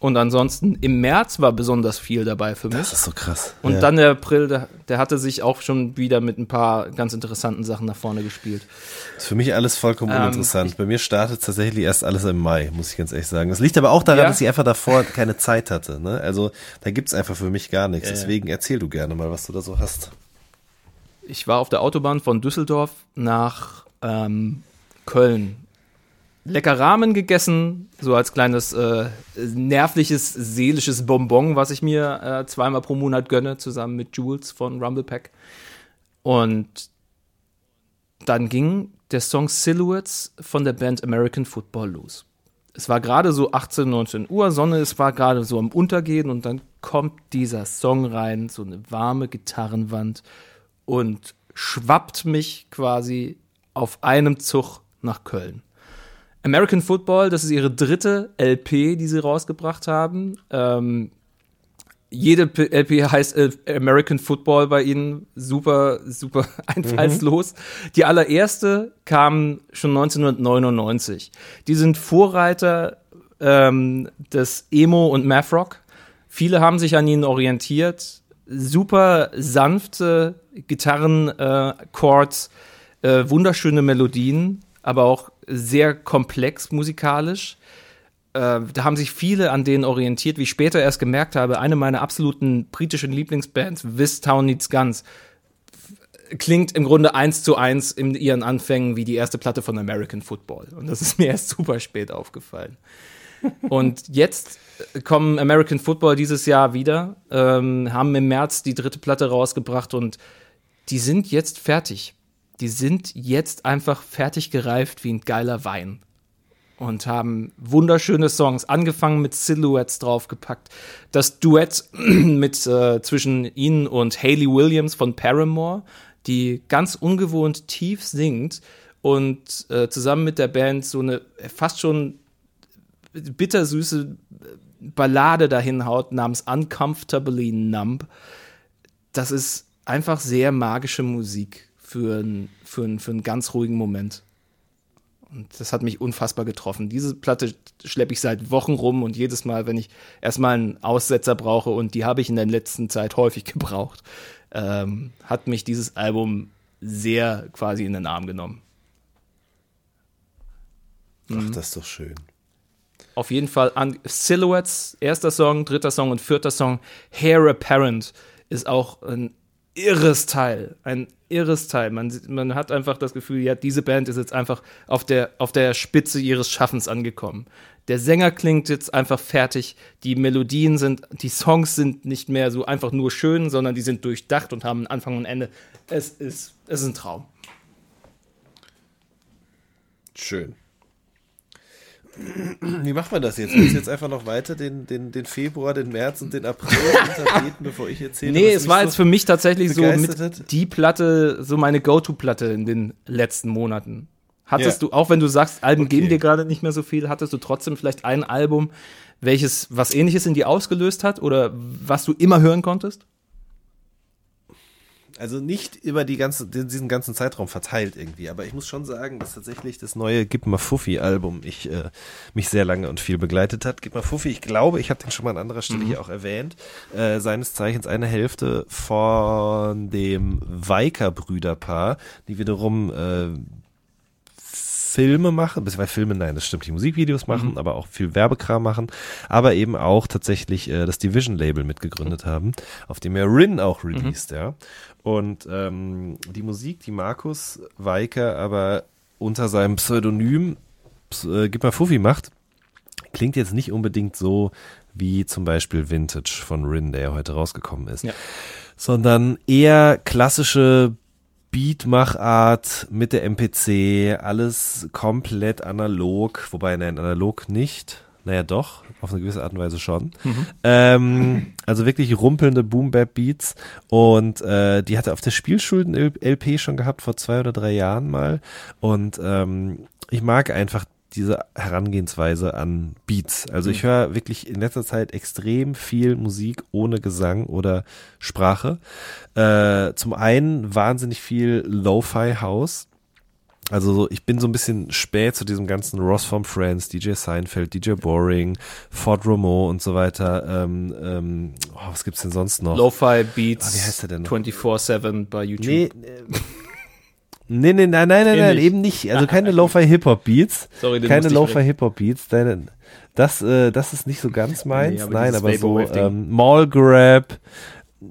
Und ansonsten im März war besonders viel dabei für mich. Das ist so krass. Und ja. dann der April, der, der hatte sich auch schon wieder mit ein paar ganz interessanten Sachen nach vorne gespielt. ist für mich alles vollkommen Ähm, uninteressant. Bei mir startet tatsächlich erst alles im Mai, muss ich ganz ehrlich sagen. Das liegt aber auch daran, Ja? dass ich einfach davor keine Zeit hatte. Ne? Also da gibt's einfach für mich gar nichts. Ja. Deswegen erzähl du gerne mal, was du da so hast. Ich war auf der Autobahn von Düsseldorf nach ähm, Köln. Lecker Ramen gegessen, so als kleines äh, nervliches, seelisches Bonbon, was ich mir äh, zweimal pro Monat gönne, zusammen mit Jules von Rumblepack. Und dann ging der Song Silhouettes von der Band American Football los. Es war gerade so 18, 19 Uhr, Sonne, es war gerade so am Untergehen und dann kommt dieser Song rein, so eine warme Gitarrenwand und schwappt mich quasi auf einem Zug nach Köln. American Football, das ist ihre dritte LP, die sie rausgebracht haben. Ähm, jede LP heißt äh, American Football bei ihnen. Super, super [laughs] einfallslos. Die allererste kam schon 1999. Die sind Vorreiter ähm, des Emo und Math Rock. Viele haben sich an ihnen orientiert. Super sanfte Gitarren, äh, Chords, äh, wunderschöne Melodien, aber auch sehr komplex musikalisch äh, da haben sich viele an denen orientiert, wie ich später erst gemerkt habe, eine meiner absoluten britischen Lieblingsbands, This Town Needs Guns, klingt im Grunde eins zu eins in ihren Anfängen wie die erste Platte von American Football. Und das ist [laughs] mir erst super spät aufgefallen. Und jetzt kommen American Football dieses Jahr wieder, ähm, haben im März die dritte Platte rausgebracht und die sind jetzt fertig. Die sind jetzt einfach fertig gereift wie ein geiler Wein und haben wunderschöne Songs, angefangen mit Silhouettes draufgepackt. Das Duett [clears throat] mit äh, zwischen ihnen und Hayley Williams von Paramore, die ganz ungewohnt tief singt und äh, zusammen mit der Band so eine fast schon bittersüße Ballade dahin haut namens Uncomfortably Numb. Das ist einfach sehr magische Musik für, ein, für, ein, für einen ganz ruhigen Moment. Und das hat mich unfassbar getroffen. Diese Platte schleppe ich seit Wochen rum und jedes Mal, wenn ich erstmal einen Aussetzer brauche, und die habe ich in der letzten Zeit häufig [laughs] gebraucht, ähm, hat mich dieses Album sehr quasi in den Arm genommen. Ach, das ist doch schön. Auf jeden Fall an Silhouettes, erster Song, dritter Song und vierter Song, Hair Apparent, ist auch ein irres Teil. Ein irres Teil. Man, man hat einfach das Gefühl, ja, diese Band ist jetzt einfach auf der, auf der Spitze ihres Schaffens angekommen. Der Sänger klingt jetzt einfach fertig. Die Melodien sind, die Songs sind nicht mehr so einfach nur schön, sondern die sind durchdacht und haben einen Anfang und Ende. Es ist, es ist ein Traum. Schön. [clears throat] Wie macht man das jetzt? Willst du jetzt einfach noch weiter den, den, den Februar, den März und den April [laughs] unterbeten, bevor ich erzähle? Nee, es war jetzt für mich tatsächlich so die Platte, so meine Go-To-Platte in den letzten Monaten. Hattest Ja. du, auch wenn du sagst, Alben Okay. geben dir gerade nicht mehr so viel, hattest du trotzdem vielleicht ein Album, welches was ähnliches in dir ausgelöst hat oder was du immer hören konntest? Also nicht über die ganze, diesen ganzen Zeitraum verteilt irgendwie, aber ich muss schon sagen, dass tatsächlich das neue Gib mal Fuffi Album ich, äh, mich sehr lange und viel begleitet hat. Gib mal Fuffi, ich glaube, ich habe den schon mal an anderer Stelle hier auch erwähnt, äh, seines Zeichens eine Hälfte von dem Weiker-Brüderpaar, die wiederum äh, Filme machen, beziehungsweise Filme, nein, das stimmt, die Musikvideos machen, aber auch viel Werbekram machen, aber eben auch tatsächlich äh, das Division-Label mitgegründet haben, auf dem er Rin auch released, ja. Und ähm, die Musik, die Markus Weiker aber unter seinem Pseudonym Ps- äh, Gib mal Fuffi macht, klingt jetzt nicht unbedingt so wie zum Beispiel Vintage von Rin, der ja heute rausgekommen ist, Ja. sondern eher klassische Beatmachart mit der MPC, alles komplett analog, wobei nein, analog nicht. Naja, doch, auf eine gewisse Art und Weise schon. Ähm, also wirklich rumpelnde Boom-Bap-Beats. Und äh, die hatte auf der Spielschulden-LP schon gehabt, vor zwei oder drei Jahren mal. Und ähm, ich mag einfach diese Herangehensweise an Beats. Also ich höre wirklich in letzter Zeit extrem viel Musik ohne Gesang oder Sprache. Äh, zum einen wahnsinnig viel Lo-Fi House. Also so, ich bin so ein bisschen spät zu diesem ganzen Ross from Friends, DJ Seinfeld, DJ Boring, Ford Romo und so weiter. Ähm, ähm, oh, was gibt's denn sonst noch? Lo-Fi Beats Ah, wie heißt der denn noch? 24-7 bei YouTube. Nee, äh, nee, nee, nein, nein, nein, nein, eben nicht. Also keine [laughs] Lo-Fi Hip-Hop Beats. Sorry, den keine musste ich Lo-Fi bringen. Hip-Hop Beats. Deine, das, äh, das ist nicht so ganz meins. Nee, aber nein, aber so ähm, Mall Grab.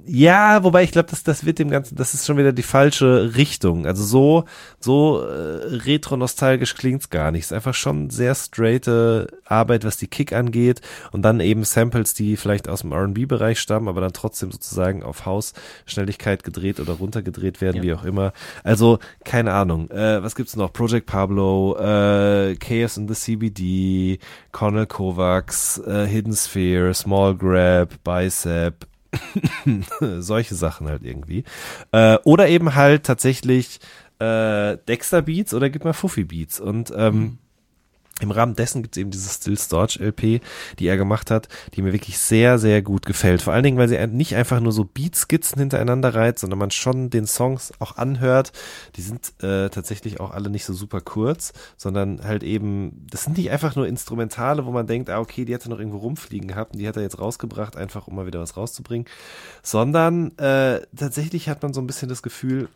Ja, wobei ich glaube, das, das wird dem Ganzen, das ist schon wieder die falsche Richtung. Also so, so äh, retro-nostalgisch klingt's gar nicht. Es ist einfach schon sehr straighte Arbeit, was die Kick angeht und dann eben Samples, die vielleicht aus dem R&B-Bereich stammen, aber dann trotzdem sozusagen auf Hausschnelligkeit gedreht oder runtergedreht werden, Ja. wie auch immer. Also, keine Ahnung. Äh, was gibt's noch? Project Pablo, äh, Chaos in the CBD, Cornel Kovacs, äh, Hidden Sphere, Small Grab, Bicep, [laughs] solche Sachen halt irgendwie. Äh, oder eben halt tatsächlich äh, Dexter Beats oder gib mal Fuffi Beats. Und ähm, im Rahmen dessen gibt es eben diese Still Storage LP, die er gemacht hat, die mir wirklich sehr, sehr gut gefällt. Vor allen Dingen, weil sie nicht einfach nur so Beatskizzen hintereinander reiht, sondern man schon den Songs auch anhört. Die sind äh, tatsächlich auch alle nicht so super kurz, sondern halt eben, das sind nicht einfach nur Instrumentale, wo man denkt, ah, okay, die hat er noch irgendwo rumfliegen gehabt und die hat er jetzt rausgebracht, einfach um mal wieder was rauszubringen. Sondern äh, tatsächlich hat man so ein bisschen das Gefühl,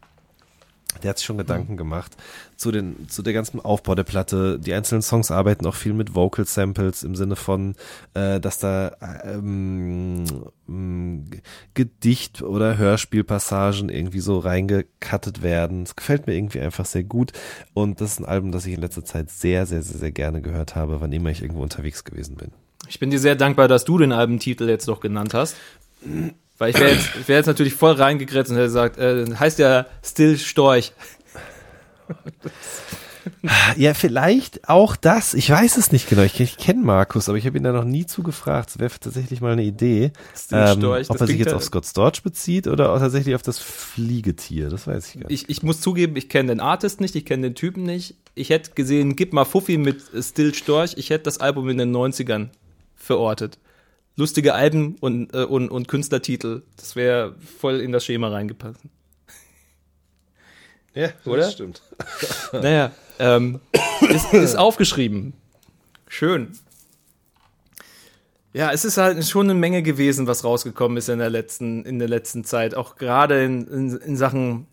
der hat sich schon Gedanken gemacht zu den zu der ganzen Aufbau der Platte. Die einzelnen Songs arbeiten auch viel mit Vocal Samples im Sinne von, äh, dass da ähm, ähm, Gedicht oder Hörspielpassagen irgendwie so reingekattet werden. Das gefällt mir irgendwie einfach sehr gut und das ist ein Album, das ich in letzter Zeit sehr sehr sehr sehr gerne gehört habe, wann immer ich irgendwo unterwegs gewesen bin. Ich bin dir sehr dankbar, dass du den Albentitel jetzt noch genannt hast. Weil ich wäre jetzt, wär jetzt natürlich voll reingegrätzt und hätte gesagt, äh, heißt ja Still Storch. Ja, vielleicht auch das. Ich weiß es nicht genau. Ich, ich kenne Markus, aber ich habe ihn da noch nie zugefragt. Das wäre tatsächlich mal eine Idee. Still Ähm, Storch, ob das er sich jetzt auf Scott Storch bezieht oder tatsächlich auf das Fliegetier. Das weiß ich gar nicht. Ich, ich muss zugeben, ich kenne den Artist nicht, ich kenne den Typen nicht. Ich hätte gesehen, gib mal Fuffi mit Still Storch. Ich hätte das Album in den 90ern verortet. Lustige Alben und, äh, und, und Künstlertitel. Das wäre voll in das Schema reingepasst. ja, oder? stimmt. [laughs] Naja, ähm, ist, ist aufgeschrieben. Schön. Ja, es ist halt schon eine Menge gewesen, was rausgekommen ist in der letzten, in der letzten Zeit. Auch gerade in, in, in Sachen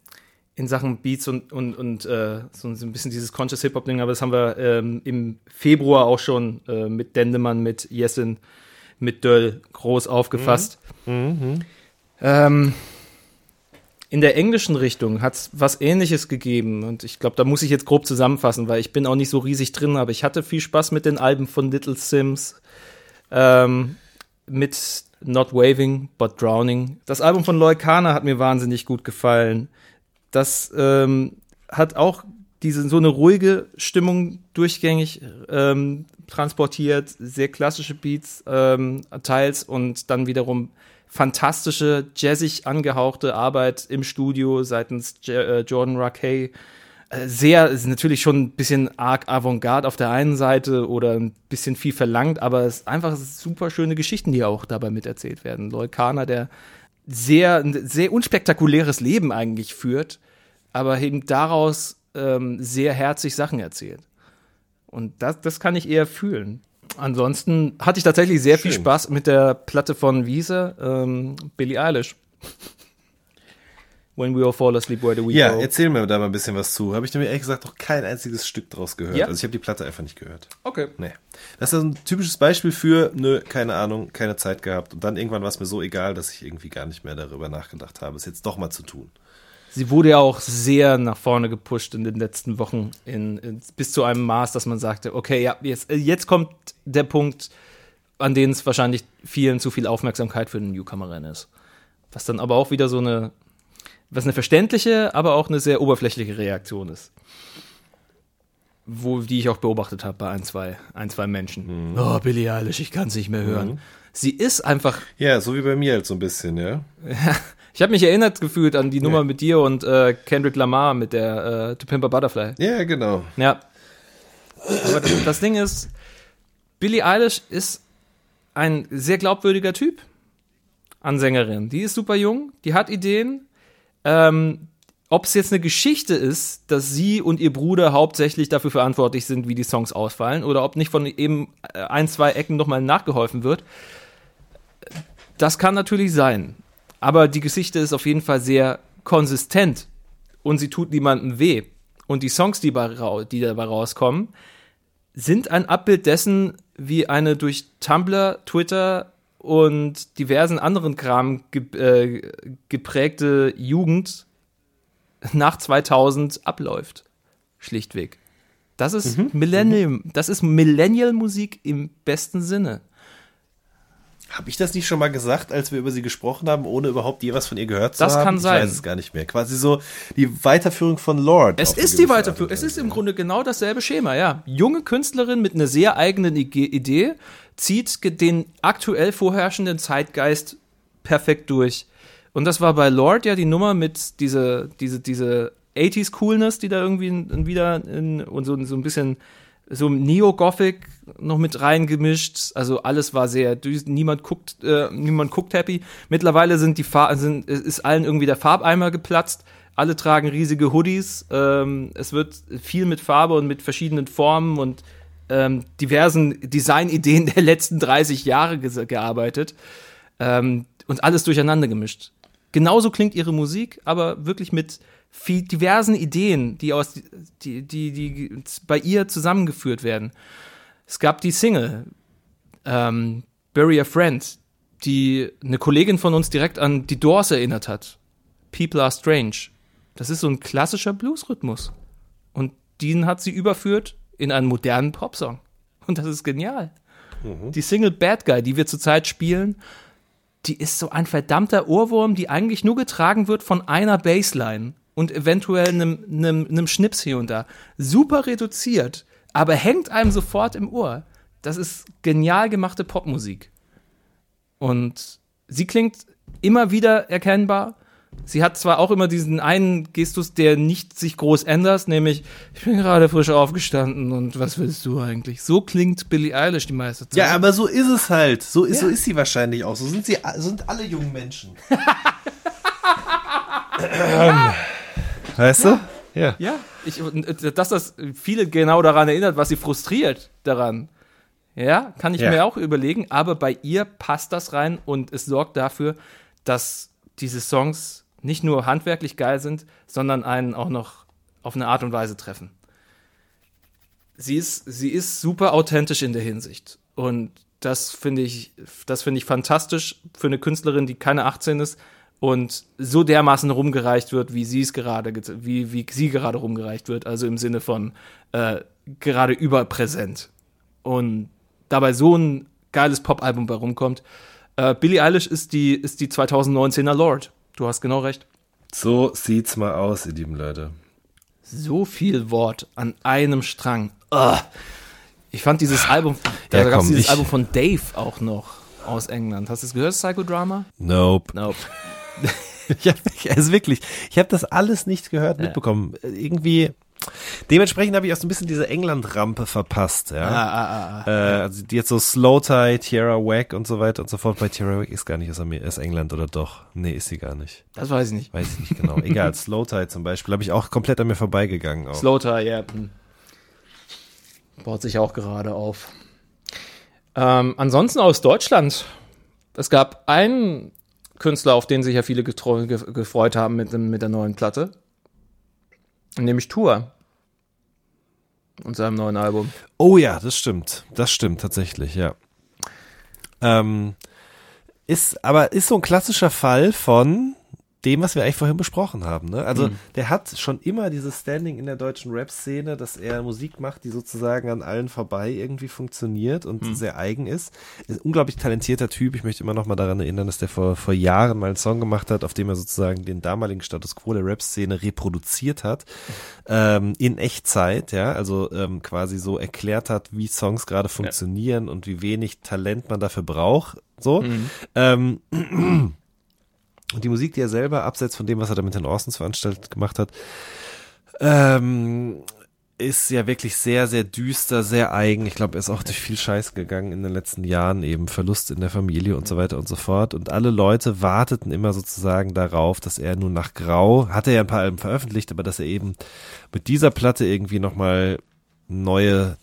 in Sachen Beats und, und, und äh, so ein bisschen dieses Conscious Hip-Hop-Ding, aber das haben wir ähm, im Februar auch schon äh, mit Dendemann, mit Jessin, mit Döll groß aufgefasst. Ähm, in der englischen Richtung hat es was ähnliches gegeben und ich glaube, da muss ich jetzt grob zusammenfassen, weil ich bin auch nicht so riesig drin, aber ich hatte viel Spaß mit den Alben von Little Sims, ähm, mit Not Waving, But Drowning. Das Album von Loy Kana hat mir wahnsinnig gut gefallen. Das ähm, hat auch diese so eine ruhige Stimmung durchgängig ähm, transportiert, sehr klassische Beats ähm, teils und dann wiederum fantastische, jazzig angehauchte Arbeit im Studio seitens J äh, Jordan Rakey. Äh, Sehr, ist natürlich schon ein bisschen arg Avantgarde auf der einen Seite oder ein bisschen viel verlangt, aber es ist einfach super schöne Geschichten, die auch dabei miterzählt werden. Leukana, der sehr, sehr unspektakuläres Leben eigentlich führt, aber eben daraus ähm, sehr herzig Sachen erzählt. Und das, das kann ich eher fühlen. Ansonsten hatte ich tatsächlich sehr viel Schön. Spaß mit der Platte von Wiese, ähm, Billie Eilish. When we all fall asleep, where do we Ja, go? erzähl mir da mal ein bisschen was zu. Habe ich nämlich ehrlich gesagt noch kein einziges Stück draus gehört. Ja? Also ich habe die Platte einfach nicht gehört. Okay. Nee. Das ist ein typisches Beispiel für, nö, keine Ahnung, keine Zeit gehabt. Und dann irgendwann war es mir so egal, dass ich irgendwie gar nicht mehr darüber nachgedacht habe, es jetzt doch mal zu tun. Sie wurde ja auch sehr nach vorne gepusht in den letzten Wochen, in, in, bis zu einem Maß, dass man sagte, okay, ja, jetzt, äh, jetzt kommt der Punkt, an dem es wahrscheinlich vielen zu viel Aufmerksamkeit für den Newcomer-Rennen ist. Was dann aber auch wieder so eine, was eine verständliche, aber auch eine sehr oberflächliche Reaktion ist. Wo, die ich auch beobachtet habe bei ein, zwei, ein, zwei Menschen. Oh, Billie Eilish, ich kann es nicht mehr hören. Sie ist einfach Ja, so wie bei mir halt so ein bisschen, ja. [laughs] ich habe mich erinnert gefühlt an die Nummer mit dir und äh, Kendrick Lamar mit der äh, To Pimp a Butterfly. Ja, genau. Ja. Aber das, das Ding ist, Billie Eilish ist ein sehr glaubwürdiger Typ an Sängerin. Die ist super jung, die hat Ideen. Ähm, ob es jetzt eine Geschichte ist, dass sie und ihr Bruder hauptsächlich dafür verantwortlich sind, wie die Songs ausfallen, oder ob nicht von eben äh, ein, zwei Ecken nochmal nachgeholfen wird, das kann natürlich sein. Aber die Geschichte ist auf jeden Fall sehr konsistent und sie tut niemandem weh. Und die Songs, die, die dabei rauskommen, sind ein Abbild dessen, wie eine durch Tumblr, Twitter und diversen anderen Kram äh, geprägte Jugend nach 2000 abläuft. Schlichtweg. Das ist Millennium, das ist Millennial-Musik im besten Sinne. Habe ich das nicht schon mal gesagt, als wir über sie gesprochen haben, ohne überhaupt je was von ihr gehört zu Das haben? kann ich sein. weiß es gar nicht mehr. Quasi so die Weiterführung von Lord. Es ist die Weiterführung. Es ist im Grunde genau dasselbe Schema, ja. Junge Künstlerin mit einer sehr eigenen Ige- Idee zieht den aktuell vorherrschenden Zeitgeist perfekt durch. Und das war bei Lord ja die Nummer mit diese, diese, diese 80s Coolness, die da irgendwie wieder in, und so, so ein bisschen so Neo-Gothic noch mit reingemischt. Also alles war sehr. Niemand guckt, äh, niemand guckt happy. Mittlerweile sind die Far sind, ist allen irgendwie der Farbeimer geplatzt. Alle tragen riesige Hoodies. Ähm, es wird viel mit Farbe und mit verschiedenen Formen und ähm, diversen Designideen der letzten 30 Jahre ge gearbeitet. Ähm, und alles durcheinander gemischt. Genauso klingt ihre Musik, aber wirklich mit viel diversen Ideen, die aus die, die, die bei ihr zusammengeführt werden. Es gab die Single ähm, Bury a Friend, die eine Kollegin von uns direkt an die Doors erinnert hat. People are strange. Das ist so ein klassischer Bluesrhythmus. Und den hat sie überführt in einen modernen Popsong. Und das ist genial. Mhm. Die Single Bad Guy, die wir zurzeit spielen, die ist so ein verdammter Ohrwurm, die eigentlich nur getragen wird von einer Bassline und eventuell einem, einem, einem Schnips hier und da. Super reduziert, aber hängt einem sofort im Ohr. Das ist genial gemachte Popmusik. Und sie klingt immer wieder erkennbar. Sie hat zwar auch immer diesen einen Gestus, der nicht sich groß ändert, nämlich ich bin gerade frisch aufgestanden und was willst du eigentlich? So klingt Billie Eilish die meiste Zeit. Ja, aber so ist es halt. So ist, ja. so ist sie wahrscheinlich auch. So sind sie sind alle jungen Menschen. ja. [laughs] [clears throat] [clears throat] Weißt du? Ja. Ja, ich, dass das viele genau daran erinnert, was sie frustriert daran. Ja, kann ich ja. mir auch überlegen, aber bei ihr passt das rein und es sorgt dafür, dass diese Songs nicht nur handwerklich geil sind, sondern einen auch noch auf eine Art und Weise treffen. Sie ist, sie ist super authentisch in der Hinsicht. Und das finde ich, das finde ich fantastisch für eine Künstlerin, die keine 18 ist, und so dermaßen rumgereicht wird, wie sie es gerade, wie, wie sie gerade rumgereicht wird, also im Sinne von äh, gerade überpräsent. Und dabei so ein geiles Pop-Album bei rumkommt. Äh, Billie Eilish ist die, ist die 2019er Lord. Du hast genau recht. So sieht's mal aus, ihr lieben Leute. So viel Wort an einem Strang. Ugh. Ich fand dieses Album, ja, da gab es dieses ich. Album von Dave auch noch aus England. Hast du es gehört, Psychodrama? Nope. Nope. [laughs] ich hab, also wirklich, ich habe das alles nicht gehört, mitbekommen. Ja. Irgendwie, Dementsprechend habe ich auch so ein bisschen diese England-Rampe verpasst, ja. Ah, ah, ah, ah. äh, also die jetzt so Slow Tie, Tierra Wack und so weiter und so fort. Bei Tierra Wack ist gar nicht aus, aus England oder doch? Nee, ist sie gar nicht. Das weiß ich nicht. Weiß ich nicht genau. Egal, [laughs] Slow Tie zum Beispiel habe ich auch komplett an mir vorbeigegangen. Auch. Slow Tie, ja. Hm. Baut sich auch gerade auf. Ähm, ansonsten aus Deutschland. Es gab einen Künstler, auf den sich ja viele gefreut haben mit, mit der neuen Platte. Nämlich Tour. Und seinem neuen Album. Oh ja, das stimmt. Das stimmt tatsächlich, ja. Ähm, ist, aber ist so ein klassischer Fall von dem, was wir eigentlich vorhin besprochen haben. Ne? Also mhm. der hat schon immer dieses Standing in der deutschen Rap-Szene, dass er Musik macht, die sozusagen an allen vorbei irgendwie funktioniert und mhm. sehr eigen ist. ist ein unglaublich talentierter Typ. Ich möchte immer noch mal daran erinnern, dass der vor, vor Jahren mal einen Song gemacht hat, auf dem er sozusagen den damaligen Status quo der Rap-Szene reproduziert hat. Ähm, in Echtzeit, ja, also ähm, quasi so erklärt hat, wie Songs gerade funktionieren ja. und wie wenig Talent man dafür braucht. So. Mhm. Ähm, und die Musik, die er selber, abseits von dem, was er da mit den Orsons veranstaltet gemacht hat, ähm, ist ja wirklich sehr, sehr düster, sehr eigen. Ich glaube, er ist auch durch viel Scheiß gegangen in den letzten Jahren, eben Verlust in der Familie und so weiter und so fort. Und alle Leute warteten immer sozusagen darauf, dass er nun nach Grau, hat er ja ein paar Alben veröffentlicht, aber dass er eben mit dieser Platte irgendwie nochmal neue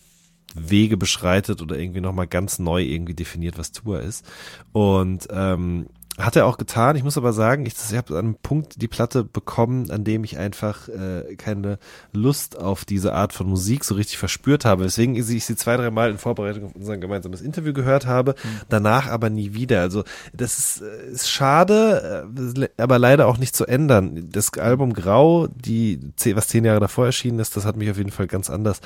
Wege beschreitet oder irgendwie nochmal ganz neu irgendwie definiert, was Tour ist. Und ähm, hat er auch getan. Ich muss aber sagen, ich, ich habe an einem Punkt die Platte bekommen, an dem ich einfach äh, keine Lust auf diese Art von Musik so richtig verspürt habe. Deswegen ich sie zwei, drei Mal in Vorbereitung auf unser gemeinsames Interview gehört habe, mhm. danach aber nie wieder. Also das ist, äh, ist schade, äh, aber leider auch nicht zu ändern. Das Album Grau, die was zehn Jahre davor erschienen ist, das hat mich auf jeden Fall ganz anders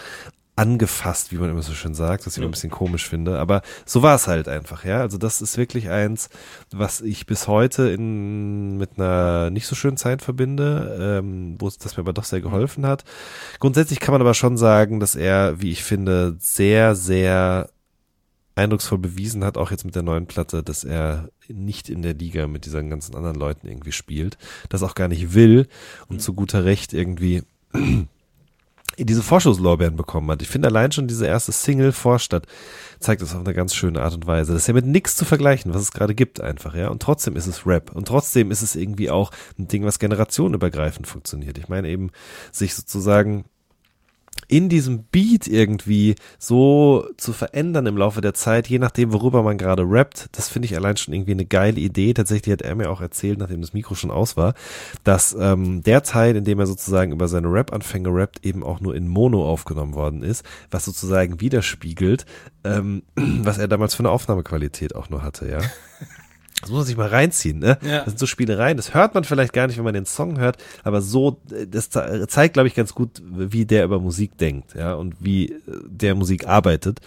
angefasst, wie man immer so schön sagt, was ich ja. ein bisschen komisch finde. Aber so war es halt einfach, ja. Also das ist wirklich eins, was ich bis heute in, mit einer nicht so schönen Zeit verbinde, ähm, wo es das mir aber doch sehr geholfen hat. Grundsätzlich kann man aber schon sagen, dass er, wie ich finde, sehr, sehr eindrucksvoll bewiesen hat, auch jetzt mit der neuen Platte, dass er nicht in der Liga mit diesen ganzen anderen Leuten irgendwie spielt, das auch gar nicht will und zu guter Recht irgendwie diese Vorschusslorbeeren bekommen hat. Ich finde allein schon diese erste Single Vorstadt zeigt das auf eine ganz schöne Art und Weise. Das ist ja mit nichts zu vergleichen, was es gerade gibt einfach, ja. Und trotzdem ist es Rap. Und trotzdem ist es irgendwie auch ein Ding, was generationenübergreifend funktioniert. Ich meine eben, sich sozusagen in diesem Beat irgendwie so zu verändern im Laufe der Zeit, je nachdem, worüber man gerade rappt, das finde ich allein schon irgendwie eine geile Idee. Tatsächlich hat er mir auch erzählt, nachdem das Mikro schon aus war, dass ähm, der Teil, in dem er sozusagen über seine Rap-Anfänge rappt, eben auch nur in Mono aufgenommen worden ist, was sozusagen widerspiegelt, ähm, [clears throat] was er damals für eine Aufnahmequalität auch nur hatte, ja. [laughs] Das muss man sich mal reinziehen, ne? Ja. Das sind so Spielereien. Das hört man vielleicht gar nicht, wenn man den Song hört, aber so, äh, das ze- zeigt, glaube ich, ganz gut, wie der über Musik denkt, ja, und wie äh, der Musik arbeitet.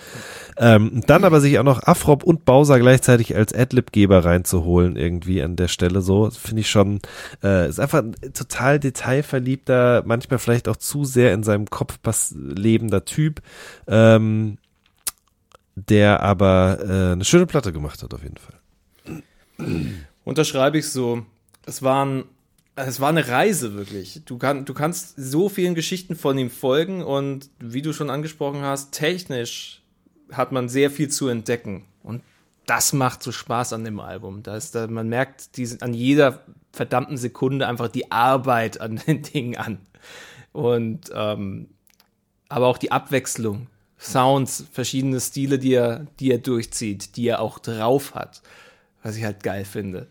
Ähm, dann aber sich auch noch Afrop und Bowser gleichzeitig als Adlib-Geber reinzuholen, irgendwie an der Stelle so, finde ich schon, äh, ist einfach ein total detailverliebter, manchmal vielleicht auch zu sehr in seinem Kopf lebender Typ, ähm, der aber äh, eine schöne Platte gemacht hat, auf jeden Fall. Unterschreibe ich so. Es waren, es war eine Reise wirklich. Du, kann, du kannst so vielen Geschichten von ihm folgen und wie du schon angesprochen hast, technisch hat man sehr viel zu entdecken. Und das macht so Spaß an dem Album. Da ist, da, man merkt diesen, an jeder verdammten Sekunde einfach die Arbeit an [laughs] den Dingen an. Und ähm, aber auch die Abwechslung, Sounds, verschiedene Stile, die er, die er durchzieht, die er auch drauf hat, was ich halt geil finde.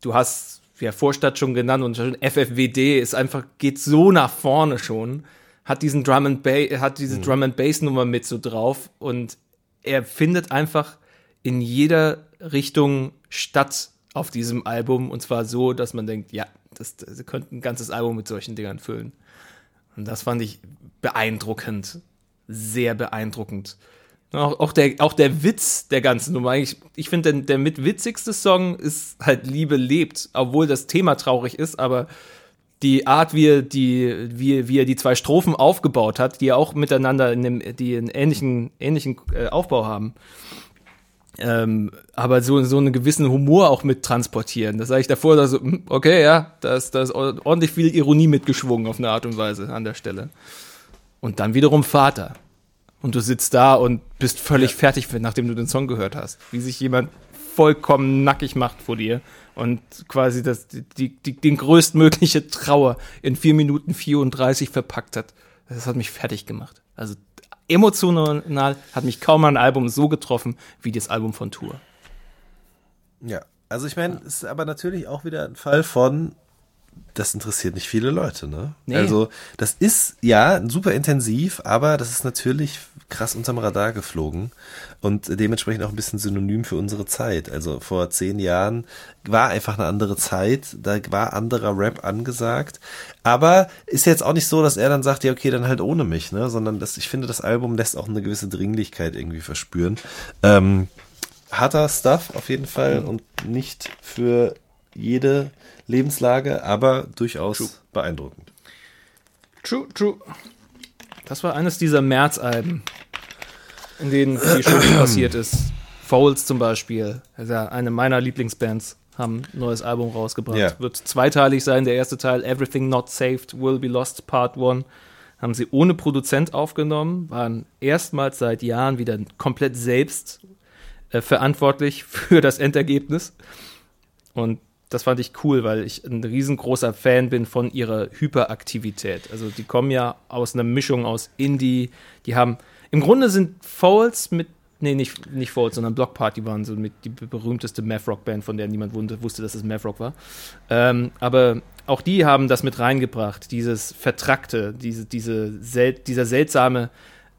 Du hast ja Vorstadt schon genannt und FFWD ist einfach geht so nach vorne schon, hat diesen Drum and Bass, hat diese Drum and Bass Nummer mit so drauf und er findet einfach in jeder Richtung statt auf diesem Album und zwar so, dass man denkt, ja, das, das könnte ein ganzes Album mit solchen Dingern füllen. Und das fand ich beeindruckend. Sehr beeindruckend. Auch, auch, der, auch der Witz der ganzen Nummer. Ich, ich finde, der, der mit witzigste Song ist halt Liebe lebt, obwohl das Thema traurig ist, aber die Art, wie er die, wie, wie er die zwei Strophen aufgebaut hat, die auch miteinander in dem, die einen ähnlichen, ähnlichen äh, Aufbau haben. Ähm, aber so, so einen gewissen Humor auch mit transportieren. Das sage ich davor, da so, hm, okay, ja, da ist, da ist ordentlich viel Ironie mitgeschwungen auf eine Art und Weise an der Stelle. Und dann wiederum Vater. Und du sitzt da und bist völlig fertig, nachdem du den Song gehört hast. Wie sich jemand vollkommen nackig macht vor dir und quasi das, die, die, den größtmögliche Trauer in 4 Minuten 34 verpackt hat. Das hat mich fertig gemacht. Also emotional hat mich kaum ein Album so getroffen wie das Album von Tour. Ja, also ich meine, es ist aber natürlich auch wieder ein Fall von, das interessiert nicht viele Leute, ne? Nee. Also das ist ja super intensiv, aber das ist natürlich krass unterm Radar geflogen und dementsprechend auch ein bisschen synonym für unsere Zeit. Also vor zehn Jahren war einfach eine andere Zeit, da war anderer Rap angesagt, aber ist jetzt auch nicht so, dass er dann sagt, ja okay, dann halt ohne mich, ne? Sondern das, ich finde, das Album lässt auch eine gewisse Dringlichkeit irgendwie verspüren. Ähm, harter Stuff auf jeden Fall und nicht für jede Lebenslage, aber durchaus beeindruckend. True, true. Das war eines dieser März-Alben, in denen viel Schönes [clears throat] passiert ist. Fouls zum Beispiel, also eine meiner Lieblingsbands, haben ein neues Album rausgebracht. Ja. Wird zweiteilig sein. Der erste Teil, Everything Not Saved Will Be Lost, Part 1, haben sie ohne Produzent aufgenommen, waren erstmals seit Jahren wieder komplett selbst äh, verantwortlich [laughs] für das Endergebnis. Und das fand ich cool, weil ich ein riesengroßer Fan bin von ihrer Hyperaktivität. Also die kommen ja aus einer Mischung aus Indie, die haben, im Grunde sind Foles mit, nee, nicht, nicht Foles, sondern Block Party waren so mit die berühmteste Math-Rock-Band, von der niemand wusste, wusste dass es Math-Rock war. Ähm, aber auch die haben das mit reingebracht, dieses Vertrackte, diese, diese sel dieser seltsame,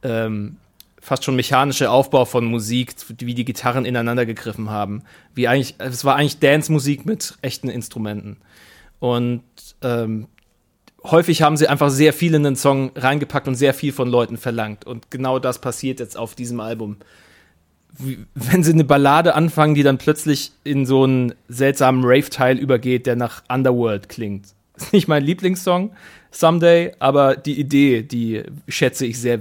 ähm, fast schon mechanische Aufbau von Musik, wie die Gitarren ineinander gegriffen haben. Wie eigentlich, es war eigentlich Dance-Musik mit echten Instrumenten. Und ähm, häufig haben sie einfach sehr viel in den Song reingepackt und sehr viel von Leuten verlangt. Und genau das passiert jetzt auf diesem Album. Wie, wenn sie eine Ballade anfangen, die dann plötzlich in so einen seltsamen Rave-Teil übergeht, der nach Underworld klingt. Ist nicht mein Lieblingssong, Someday, aber die Idee, die schätze ich sehr.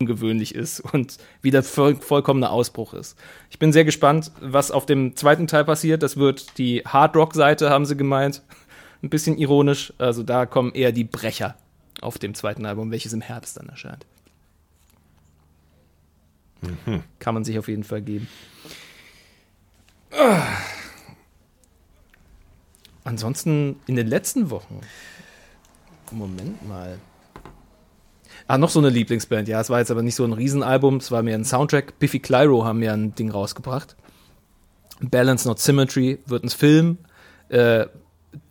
Ungewöhnlich ist und wieder voll, vollkommener Ausbruch ist. Ich bin sehr gespannt, was auf dem zweiten Teil passiert. Das wird die Hard Rock Seite, haben sie gemeint. Ein bisschen ironisch. Also da kommen eher die Brecher auf dem zweiten Album, welches im Herbst dann erscheint. Kann man sich auf jeden Fall geben. Ah. Ansonsten in den letzten Wochen. Moment mal. Ah, noch so eine Lieblingsband. Ja, es war jetzt aber nicht so ein Riesenalbum, es war mehr ein Soundtrack. Biffy Clyro haben ja ein Ding rausgebracht. Balance Not Symmetry wird ein Film, äh,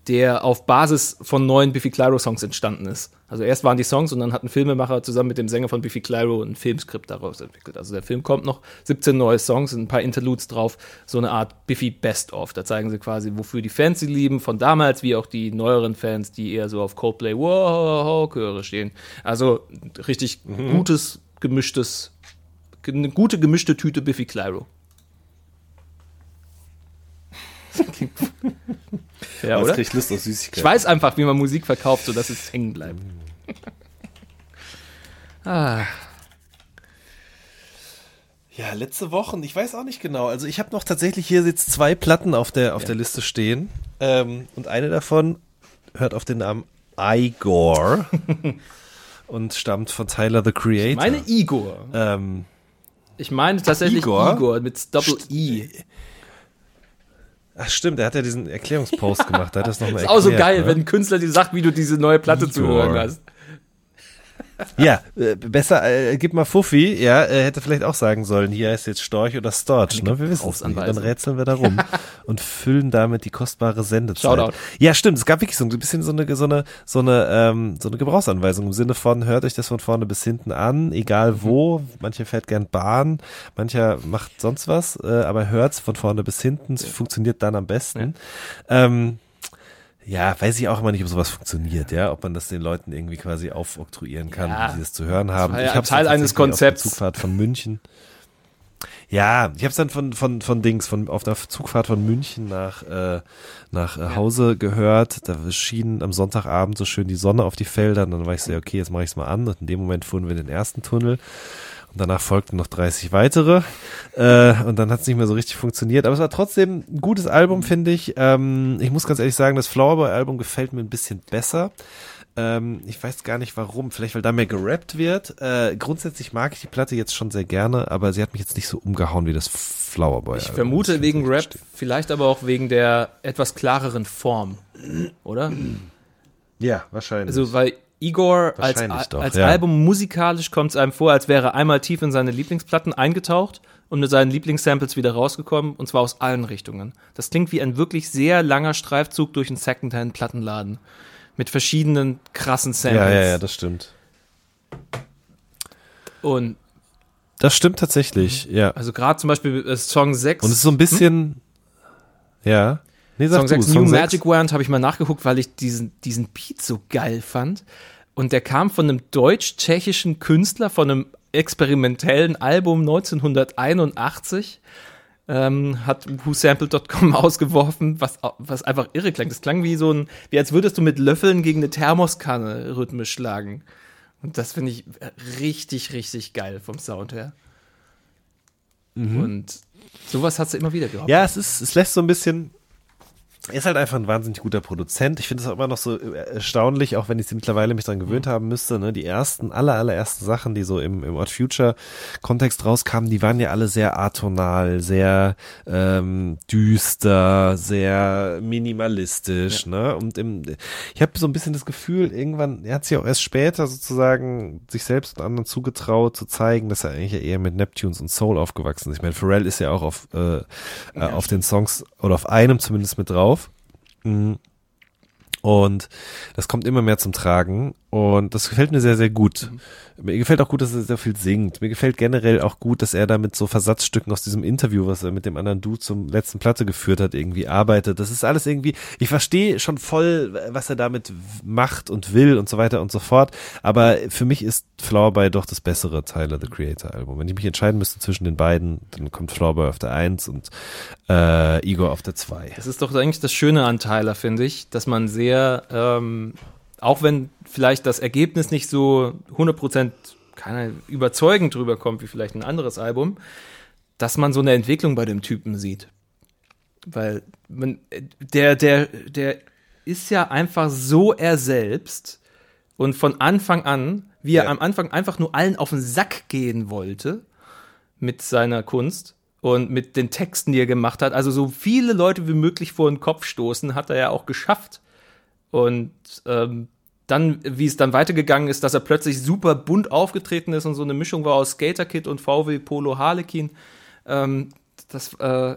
der auf Basis von neuen Biffy Clyro Songs entstanden ist. Also erst waren die Songs und dann hat ein Filmemacher zusammen mit dem Sänger von Biffy Clyro ein Filmskript daraus entwickelt. Also der Film kommt noch, 17 neue Songs, ein paar Interludes drauf, so eine Art Biffy Best-of. Da zeigen sie quasi, wofür die Fans sie lieben, von damals, wie auch die neueren Fans, die eher so auf Coldplay Wow Chöre stehen. Also richtig gutes, gemischtes, eine gute gemischte Tüte Biffy Clyro. [laughs] ja, oder? krieg ich Lust auf Ich Süßigkeiten. weiß einfach, wie man Musik verkauft, sodass es hängen bleibt. [laughs] ah, Ja, letzte Wochen, ich weiß auch nicht genau. Also ich habe noch tatsächlich hier jetzt zwei Platten auf der, auf der Liste stehen. Ähm, und eine davon hört auf den Namen Igor [laughs] und stammt von Tyler the Creator. ich meine Igor. ähm, Ich meine tatsächlich Igor, Igor? mit Doppel I. ach stimmt, er hat ja diesen Erklärungspost gemacht. Da hat er das nochmal [laughs] Ist auch so erklärt, geil, ne? wenn ein Künstler dir sagt, wie du diese neue Platte zu Igor. hören hast. Ja, äh, besser, äh, gib mal Fuffi. Ja, er hätte vielleicht auch sagen sollen, hier ist jetzt Storch oder Storch. Ne? Wir wissen es nicht. Dann rätseln wir da rum und füllen damit die kostbare Sendezeit. Shoutout. Ja, stimmt. Es gab wirklich so ein bisschen so eine, so eine, so eine, ähm, so eine Gebrauchsanweisung im Sinne von, hört euch das von vorne bis hinten an, egal wo. Mancher fährt gern Bahn, mancher macht sonst was, äh, aber hört's von vorne bis hinten. Es funktioniert dann am besten. Ähm, ja, weiß ich auch immer nicht, ob sowas funktioniert, ja, ob man das den Leuten irgendwie quasi aufoktroyieren kann, Ja. wie sie das zu hören haben. ja hab's Teil dann eines Konzepts. Auf der Zugfahrt von München. Ja, ich habe es dann von von von Dings von auf der Zugfahrt von München nach äh, nach äh, Hause gehört. Da schien am Sonntagabend so schön die Sonne auf die Felder. Und dann war ich so, ja, okay, jetzt mache ich es mal an. Und in dem Moment fuhren wir in den ersten Tunnel. Und danach folgten noch 30 weitere. Äh, und dann hat es nicht mehr so richtig funktioniert. Aber es war trotzdem ein gutes Album, finde ich. Ähm, ich muss ganz ehrlich sagen, das Flowerboy-Album gefällt mir ein bisschen besser. Ähm, ich weiß gar nicht warum. Vielleicht, weil da mehr gerappt wird. Äh, grundsätzlich mag ich die Platte jetzt schon sehr gerne, aber sie hat mich jetzt nicht so umgehauen wie das Flowerboy. Ich vermute wegen Rap, vielleicht aber auch wegen der etwas klareren Form, oder? Ja, wahrscheinlich. Also, weil Igor als, doch, als ja. Album musikalisch kommt es einem vor, als wäre er einmal tief in seine Lieblingsplatten eingetaucht und mit seinen Lieblingssamples wieder rausgekommen, und zwar aus allen Richtungen. Das klingt wie ein wirklich sehr langer Streifzug durch einen Secondhand-Plattenladen. Mit verschiedenen krassen Samples. ja, ja, ja, das stimmt. und Das stimmt tatsächlich, ja. also gerade zum Beispiel äh, Song 6. Und es ist so ein bisschen, ja. Nee, sag Song du, 6 Song New sechs. Magic Wand habe ich mal nachgeguckt, weil ich diesen, diesen Beat so geil fand. Und der kam von einem deutsch-tschechischen Künstler von einem experimentellen Album 1981. Ähm, hat whosampled.com [laughs] ausgeworfen, was, was einfach irre klang. Das klang wie so ein, wie als würdest du mit Löffeln gegen eine Thermoskanne rhythmisch schlagen. Und das finde ich richtig, richtig geil vom Sound her. Und sowas hat sie immer wieder gehabt. Ja, es ist, es lässt so ein bisschen. Er ist halt einfach ein wahnsinnig guter Produzent. Ich finde es auch immer noch so äh, erstaunlich, auch wenn ich mittlerweile mich dran gewöhnt haben müsste. Ne? Die ersten, aller, allerersten Sachen, die so im, im Odd Future Kontext rauskamen, die waren ja alle sehr atonal, sehr ähm, düster, sehr minimalistisch. Ne? Und im, ich habe so ein bisschen das Gefühl, irgendwann, er hat sich auch erst später sozusagen sich selbst und anderen zugetraut, zu zeigen, dass er eigentlich ja eher mit Neptunes und Soul aufgewachsen ist. Ich meine, Pharrell ist ja auch auf, äh, äh, auf den Songs oder auf einem zumindest mit drauf. Mhm. Und das kommt immer mehr zum Tragen und das gefällt mir sehr, sehr gut. Mir gefällt auch gut, dass er sehr viel singt. Mir gefällt generell auch gut, dass er da mit so Versatzstücken aus diesem Interview, was er mit dem anderen Dude zum letzten Platte geführt hat, irgendwie arbeitet. Das ist alles irgendwie, ich verstehe schon voll, was er damit macht und will und so weiter und so fort. Aber für mich ist Flowerboy doch das bessere Tyler, The Creator Album. Wenn ich mich entscheiden müsste zwischen den beiden, dann kommt Flowerboy auf der 1 und äh, Igor auf der 2. Das ist doch eigentlich das Schöne an Tyler, finde ich, dass man sehr, ähm, auch wenn vielleicht das Ergebnis nicht so 100% keine überzeugend drüber kommt, wie vielleicht ein anderes Album, dass man so eine Entwicklung bei dem Typen sieht. Weil man, der, der, der ist ja einfach so er selbst und von Anfang an, wie er Ja. am Anfang einfach nur allen auf den Sack gehen wollte mit seiner Kunst und mit den Texten, die er gemacht hat. Also so viele Leute wie möglich vor den Kopf stoßen, hat er ja auch geschafft. Und ähm, dann, wie es dann weitergegangen ist, dass er plötzlich super bunt aufgetreten ist und so eine Mischung war aus Skater Kid und VW Polo Harlequin. Ähm, das, äh,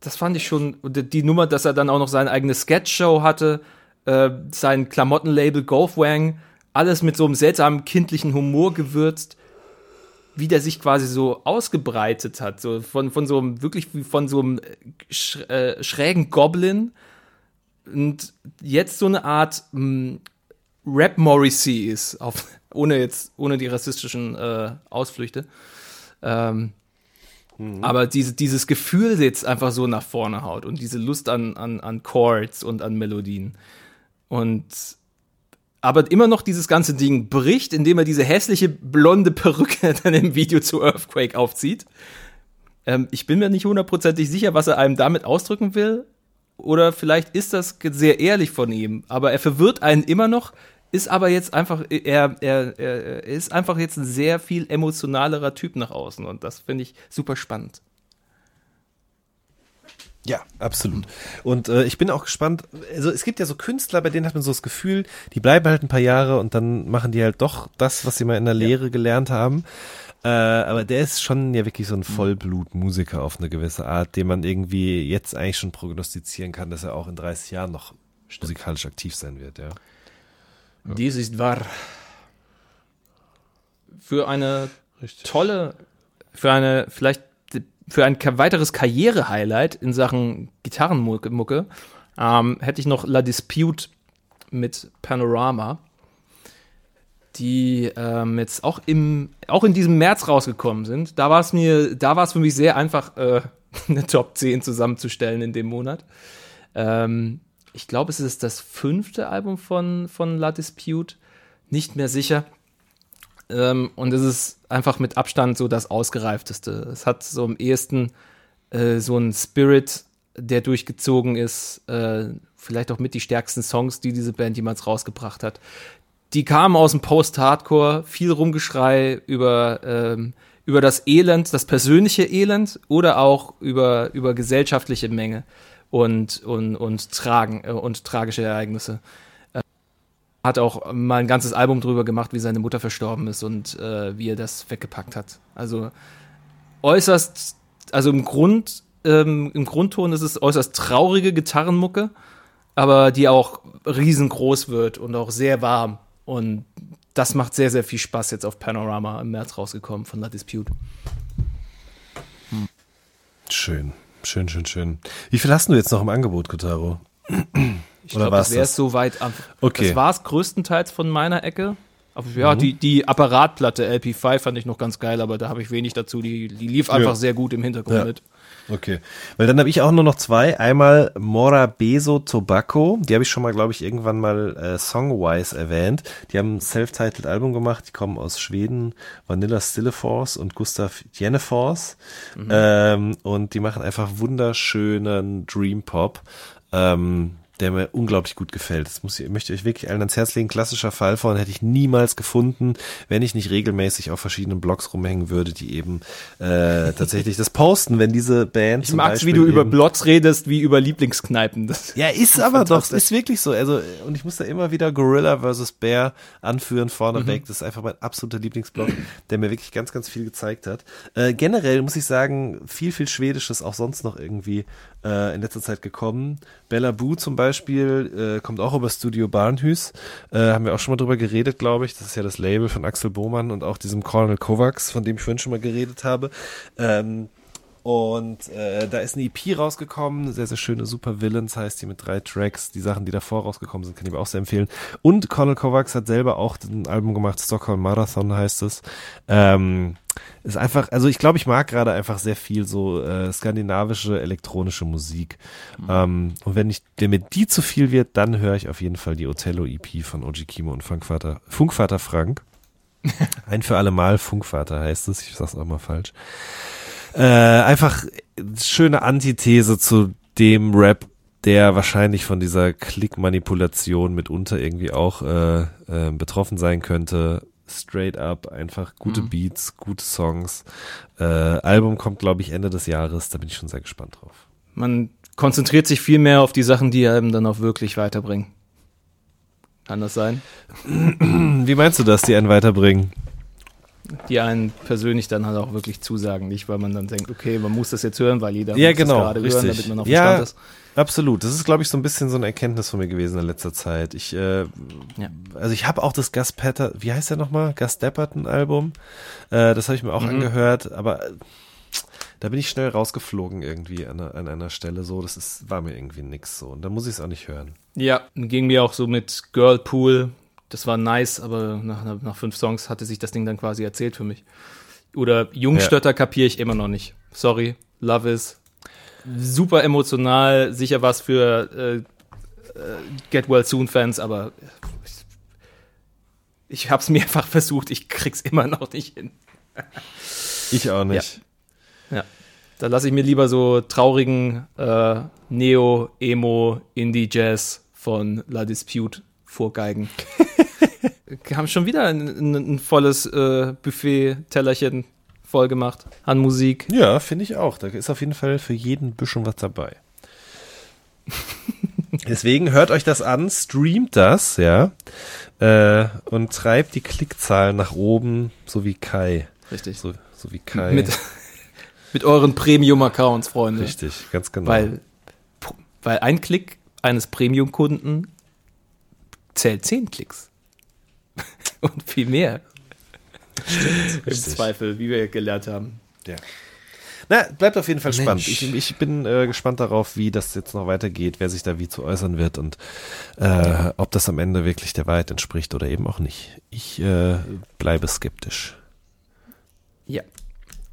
das fand ich schon, die die Nummer, dass er dann auch noch seine eigene Sketch-Show hatte, äh, sein Klamottenlabel Golfwang, alles mit so einem seltsamen kindlichen Humor gewürzt, wie der sich quasi so ausgebreitet hat, so von, von so einem, wirklich wie von so einem sch äh, schrägen Goblin und jetzt so eine Art mh, Rap Morrissey ist, auf, [laughs] ohne jetzt, ohne die rassistischen äh, Ausflüchte. Ähm, aber diese, dieses Gefühl jetzt einfach so nach vorne haut und diese Lust an, an, an Chords und an Melodien. Und aber immer noch dieses ganze Ding bricht, indem er diese hässliche blonde Perücke [laughs] dann im Video zu Earthquake aufzieht. Ähm, ich bin mir nicht hundertprozentig sicher, was er einem damit ausdrücken will. Oder vielleicht ist das sehr ehrlich von ihm, aber er verwirrt einen immer noch, ist aber jetzt einfach, er, er, er ist einfach jetzt ein sehr viel emotionalerer Typ nach außen und das finde ich super spannend. Ja, absolut. Und äh, ich bin auch gespannt. Also es gibt ja so Künstler, bei denen hat man so das Gefühl, die bleiben halt ein paar Jahre und dann machen die halt doch das, was sie mal in der Lehre gelernt haben. Äh, aber der ist schon ja wirklich so ein Vollblutmusiker auf eine gewisse Art, den man irgendwie jetzt eigentlich schon prognostizieren kann, dass er auch in 30 Jahren noch musikalisch aktiv sein wird, ja. Dies ist wahr. Für eine tolle, für eine, vielleicht für ein weiteres Karriere-Highlight in Sachen Gitarrenmucke Mucke, ähm, hätte ich noch La Dispute mit Panorama, die ähm, jetzt auch im, auch in diesem März rausgekommen sind. Da war es mir, da war es für mich sehr einfach, äh, [laughs] eine Top 10 zusammenzustellen in dem Monat. Ähm, ich glaube, es ist das fünfte Album von, von La Dispute. Nicht mehr sicher. Ähm, und es ist einfach mit Abstand so das ausgereifteste. Es hat so am ehesten äh, so einen Spirit, der durchgezogen ist. Äh, vielleicht auch mit die stärksten Songs, die diese Band jemals rausgebracht hat. Die kamen aus dem Post-Hardcore, viel Rumgeschrei über, ähm, über das Elend, das persönliche Elend oder auch über, über gesellschaftliche Menge und, und, und, tragen, äh, und tragische Ereignisse hat auch mal ein ganzes Album drüber gemacht, wie seine Mutter verstorben ist und äh, wie er das weggepackt hat. Also äußerst, also im Grund, ähm, im Grundton ist es äußerst traurige Gitarrenmucke, aber die auch riesengroß wird und auch sehr warm. Und das macht sehr, sehr viel Spaß jetzt auf Panorama im März rausgekommen von La Dispute. Schön, schön, schön, schön. Wie viel hast du jetzt noch im Angebot, Kotaro? Ich Oder glaube, das wäre es soweit. Okay. Das war es größtenteils von meiner Ecke. Aber ja, die, die Apparatplatte LP5 fand ich noch ganz geil, aber da habe ich wenig dazu. Die, die lief einfach sehr gut im Hintergrund Ja. mit. Okay. Weil dann habe ich auch nur noch zwei. Einmal Morabeso Tobacco. Die habe ich schon mal, glaube ich, irgendwann mal äh, Songwise erwähnt. Die haben ein self-titled Album gemacht. Die kommen aus Schweden. Vanilla Stillefors und Gustav Jennefors. Ähm, und die machen einfach wunderschönen Dream Pop. Ähm, der mir unglaublich gut gefällt. Das muss ich, möchte ich euch wirklich allen ans Herz legen. Klassischer Fall von hätte ich niemals gefunden, wenn ich nicht regelmäßig auf verschiedenen Blogs rumhängen würde, die eben äh, tatsächlich das posten, wenn diese Band Ich zum mag's, wie du über Blogs redest, wie über Lieblingskneipen. Das ja, ist aber doch, ist wirklich so. Also, und ich muss da immer wieder Gorilla vs. Bear anführen, vorneweg. Mhm. Das ist einfach mein absoluter Lieblingsblog, der mir wirklich ganz, ganz viel gezeigt hat. Äh, generell muss ich sagen, viel, viel Schwedisches auch sonst noch irgendwie äh, in letzter Zeit gekommen. Bella Boo zum Beispiel äh, kommt auch über Studio Barnhus. Äh, haben wir auch schon mal drüber geredet, glaube ich. Das ist ja das Label von Axel Bohmann und auch diesem Colonel Kovacs, von dem ich vorhin schon mal geredet habe. Ähm, und äh, da ist eine EP rausgekommen, sehr, sehr schöne Super Villains heißt die mit drei Tracks. Die Sachen, die davor rausgekommen sind, kann ich mir auch sehr empfehlen. Und Conal Kovacs hat selber auch ein Album gemacht, Stockholm Marathon heißt es. Ähm, ist einfach, also ich glaube, ich mag gerade einfach sehr viel so äh, skandinavische elektronische Musik. Ähm, und wenn ich, wenn mir die zu viel wird, dann höre ich auf jeden Fall die Othello EP von OG Kimo und Funkvater, Funkvater Frank. [laughs] Ein für alle Mal Funkvater heißt es, ich sag's auch mal falsch. Äh, einfach schöne Antithese zu dem Rap, der wahrscheinlich von dieser Klickmanipulation mitunter irgendwie auch äh, äh, betroffen sein könnte. Straight up, einfach gute Mhm. Beats, gute Songs. Äh, Album kommt, glaube ich, Ende des Jahres, da bin ich schon sehr gespannt drauf. Man konzentriert sich viel mehr auf die Sachen, die einem dann auch wirklich weiterbringen. Kann das sein? Wie meinst du das, die einen weiterbringen? Die einen persönlich dann halt auch wirklich zusagen, nicht weil man dann denkt, okay, man muss das jetzt hören, weil jeder Ja, muss genau, das gerade hören, richtig. damit man auf dem Ja. Stand ist. Absolut. Das ist, glaube ich, so ein bisschen so eine Erkenntnis von mir gewesen in letzter Zeit. Ich, äh, Ja. also ich habe auch das Gus Petter, wie heißt der nochmal? Gus Depperton Album. Äh, das habe ich mir auch Mhm. angehört, aber äh, da bin ich schnell rausgeflogen irgendwie an, einer- an einer Stelle so. Das ist, war mir irgendwie nix so. Und da muss ich es auch nicht hören. Ja, ging mir auch so mit Girlpool. Das war nice, aber nach, nach, fünf Songs hatte sich das Ding dann quasi erzählt für mich. Oder Jungstötter kapiere ich immer noch nicht. Sorry, Love is super emotional, sicher was für äh, äh, Get Well Soon Fans, aber ich, ich habe es [laughs] mehrfach versucht, ich krieg's immer noch nicht hin. Ich auch nicht. Ja. Da lasse ich mir lieber so traurigen äh, Neo, Emo, Indie-Jazz von La Dispute vorgeigen. [laughs] Haben schon wieder ein, ein, ein volles äh, Buffet-Tellerchen voll gemacht an Musik. Ja, finde ich auch. Da ist auf jeden Fall für jeden ein bisschen was dabei. [laughs] Deswegen hört euch das an, streamt das, ja, äh, und treibt die Klickzahlen nach oben, so wie Kai. Richtig. So, so wie Kai. Mit, [laughs] mit euren Premium-Accounts, Freunde. Richtig, ganz genau. Weil, weil ein Klick eines Premium-Kunden zählt zehn Klicks. Und viel mehr. Im richtig. Zweifel, wie wir gelernt haben. Ja. Na, bleibt auf jeden Fall spannend. Mensch. Ich, ich bin äh, gespannt darauf, wie das jetzt noch weitergeht, wer sich da wie zu äußern wird und äh, ob das am Ende wirklich der Wahrheit entspricht oder eben auch nicht. Ich äh, bleibe skeptisch. Ja.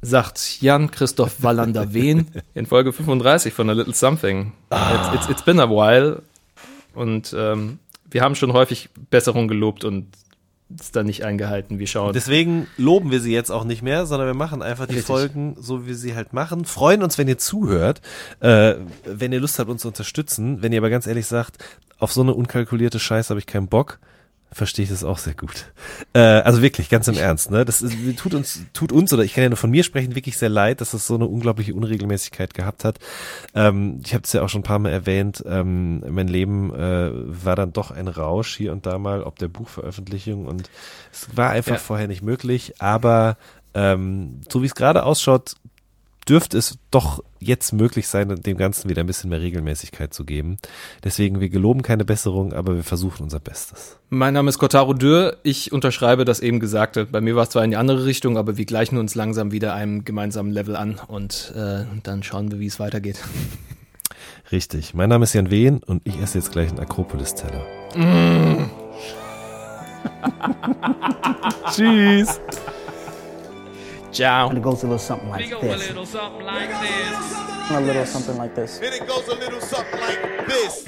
Sagt Jan-Christoph Wallander-Wehn [laughs] in Folge 35 von A Little Something. It's, it's, it's been a while. Und ähm, wir haben schon häufig Besserung gelobt und es dann nicht eingehalten. Wir schauen. Deswegen loben wir sie jetzt auch nicht mehr, sondern wir machen einfach die Richtig. Folgen so, wie wir sie halt machen. Freuen uns, wenn ihr zuhört, äh, wenn ihr Lust habt, uns zu unterstützen. Wenn ihr aber ganz ehrlich sagt, auf so eine unkalkulierte Scheiße habe ich keinen Bock, verstehe ich das auch sehr gut. Äh, also wirklich, ganz im Ernst, ne? Das ist, tut uns, tut uns, oder ich kann ja nur von mir sprechen, wirklich sehr leid, dass es so eine unglaubliche Unregelmäßigkeit gehabt hat. Ähm, ich habe es ja auch schon ein paar Mal erwähnt, ähm, mein Leben äh, war dann doch ein Rausch hier und da mal, ob der Buchveröffentlichung und es war einfach Ja. vorher nicht möglich, aber ähm, so wie es gerade ausschaut, dürfte es doch jetzt möglich sein, dem Ganzen wieder ein bisschen mehr Regelmäßigkeit zu geben. Deswegen, wir geloben keine Besserung, aber wir versuchen unser Bestes. Mein Name ist Kotaro Dürr. Ich unterschreibe das eben Gesagte. Bei mir war es zwar in die andere Richtung, aber wir gleichen uns langsam wieder einem gemeinsamen Level an und äh, dann schauen wir, wie es weitergeht. Richtig. Mein Name ist Jan Wehn und ich esse jetzt gleich einen Akropolis-Teller. [laughs] Tschüss. Ciao. And it goes a little something We like go a this. little something like this. A little something like this. And it goes a little something like this.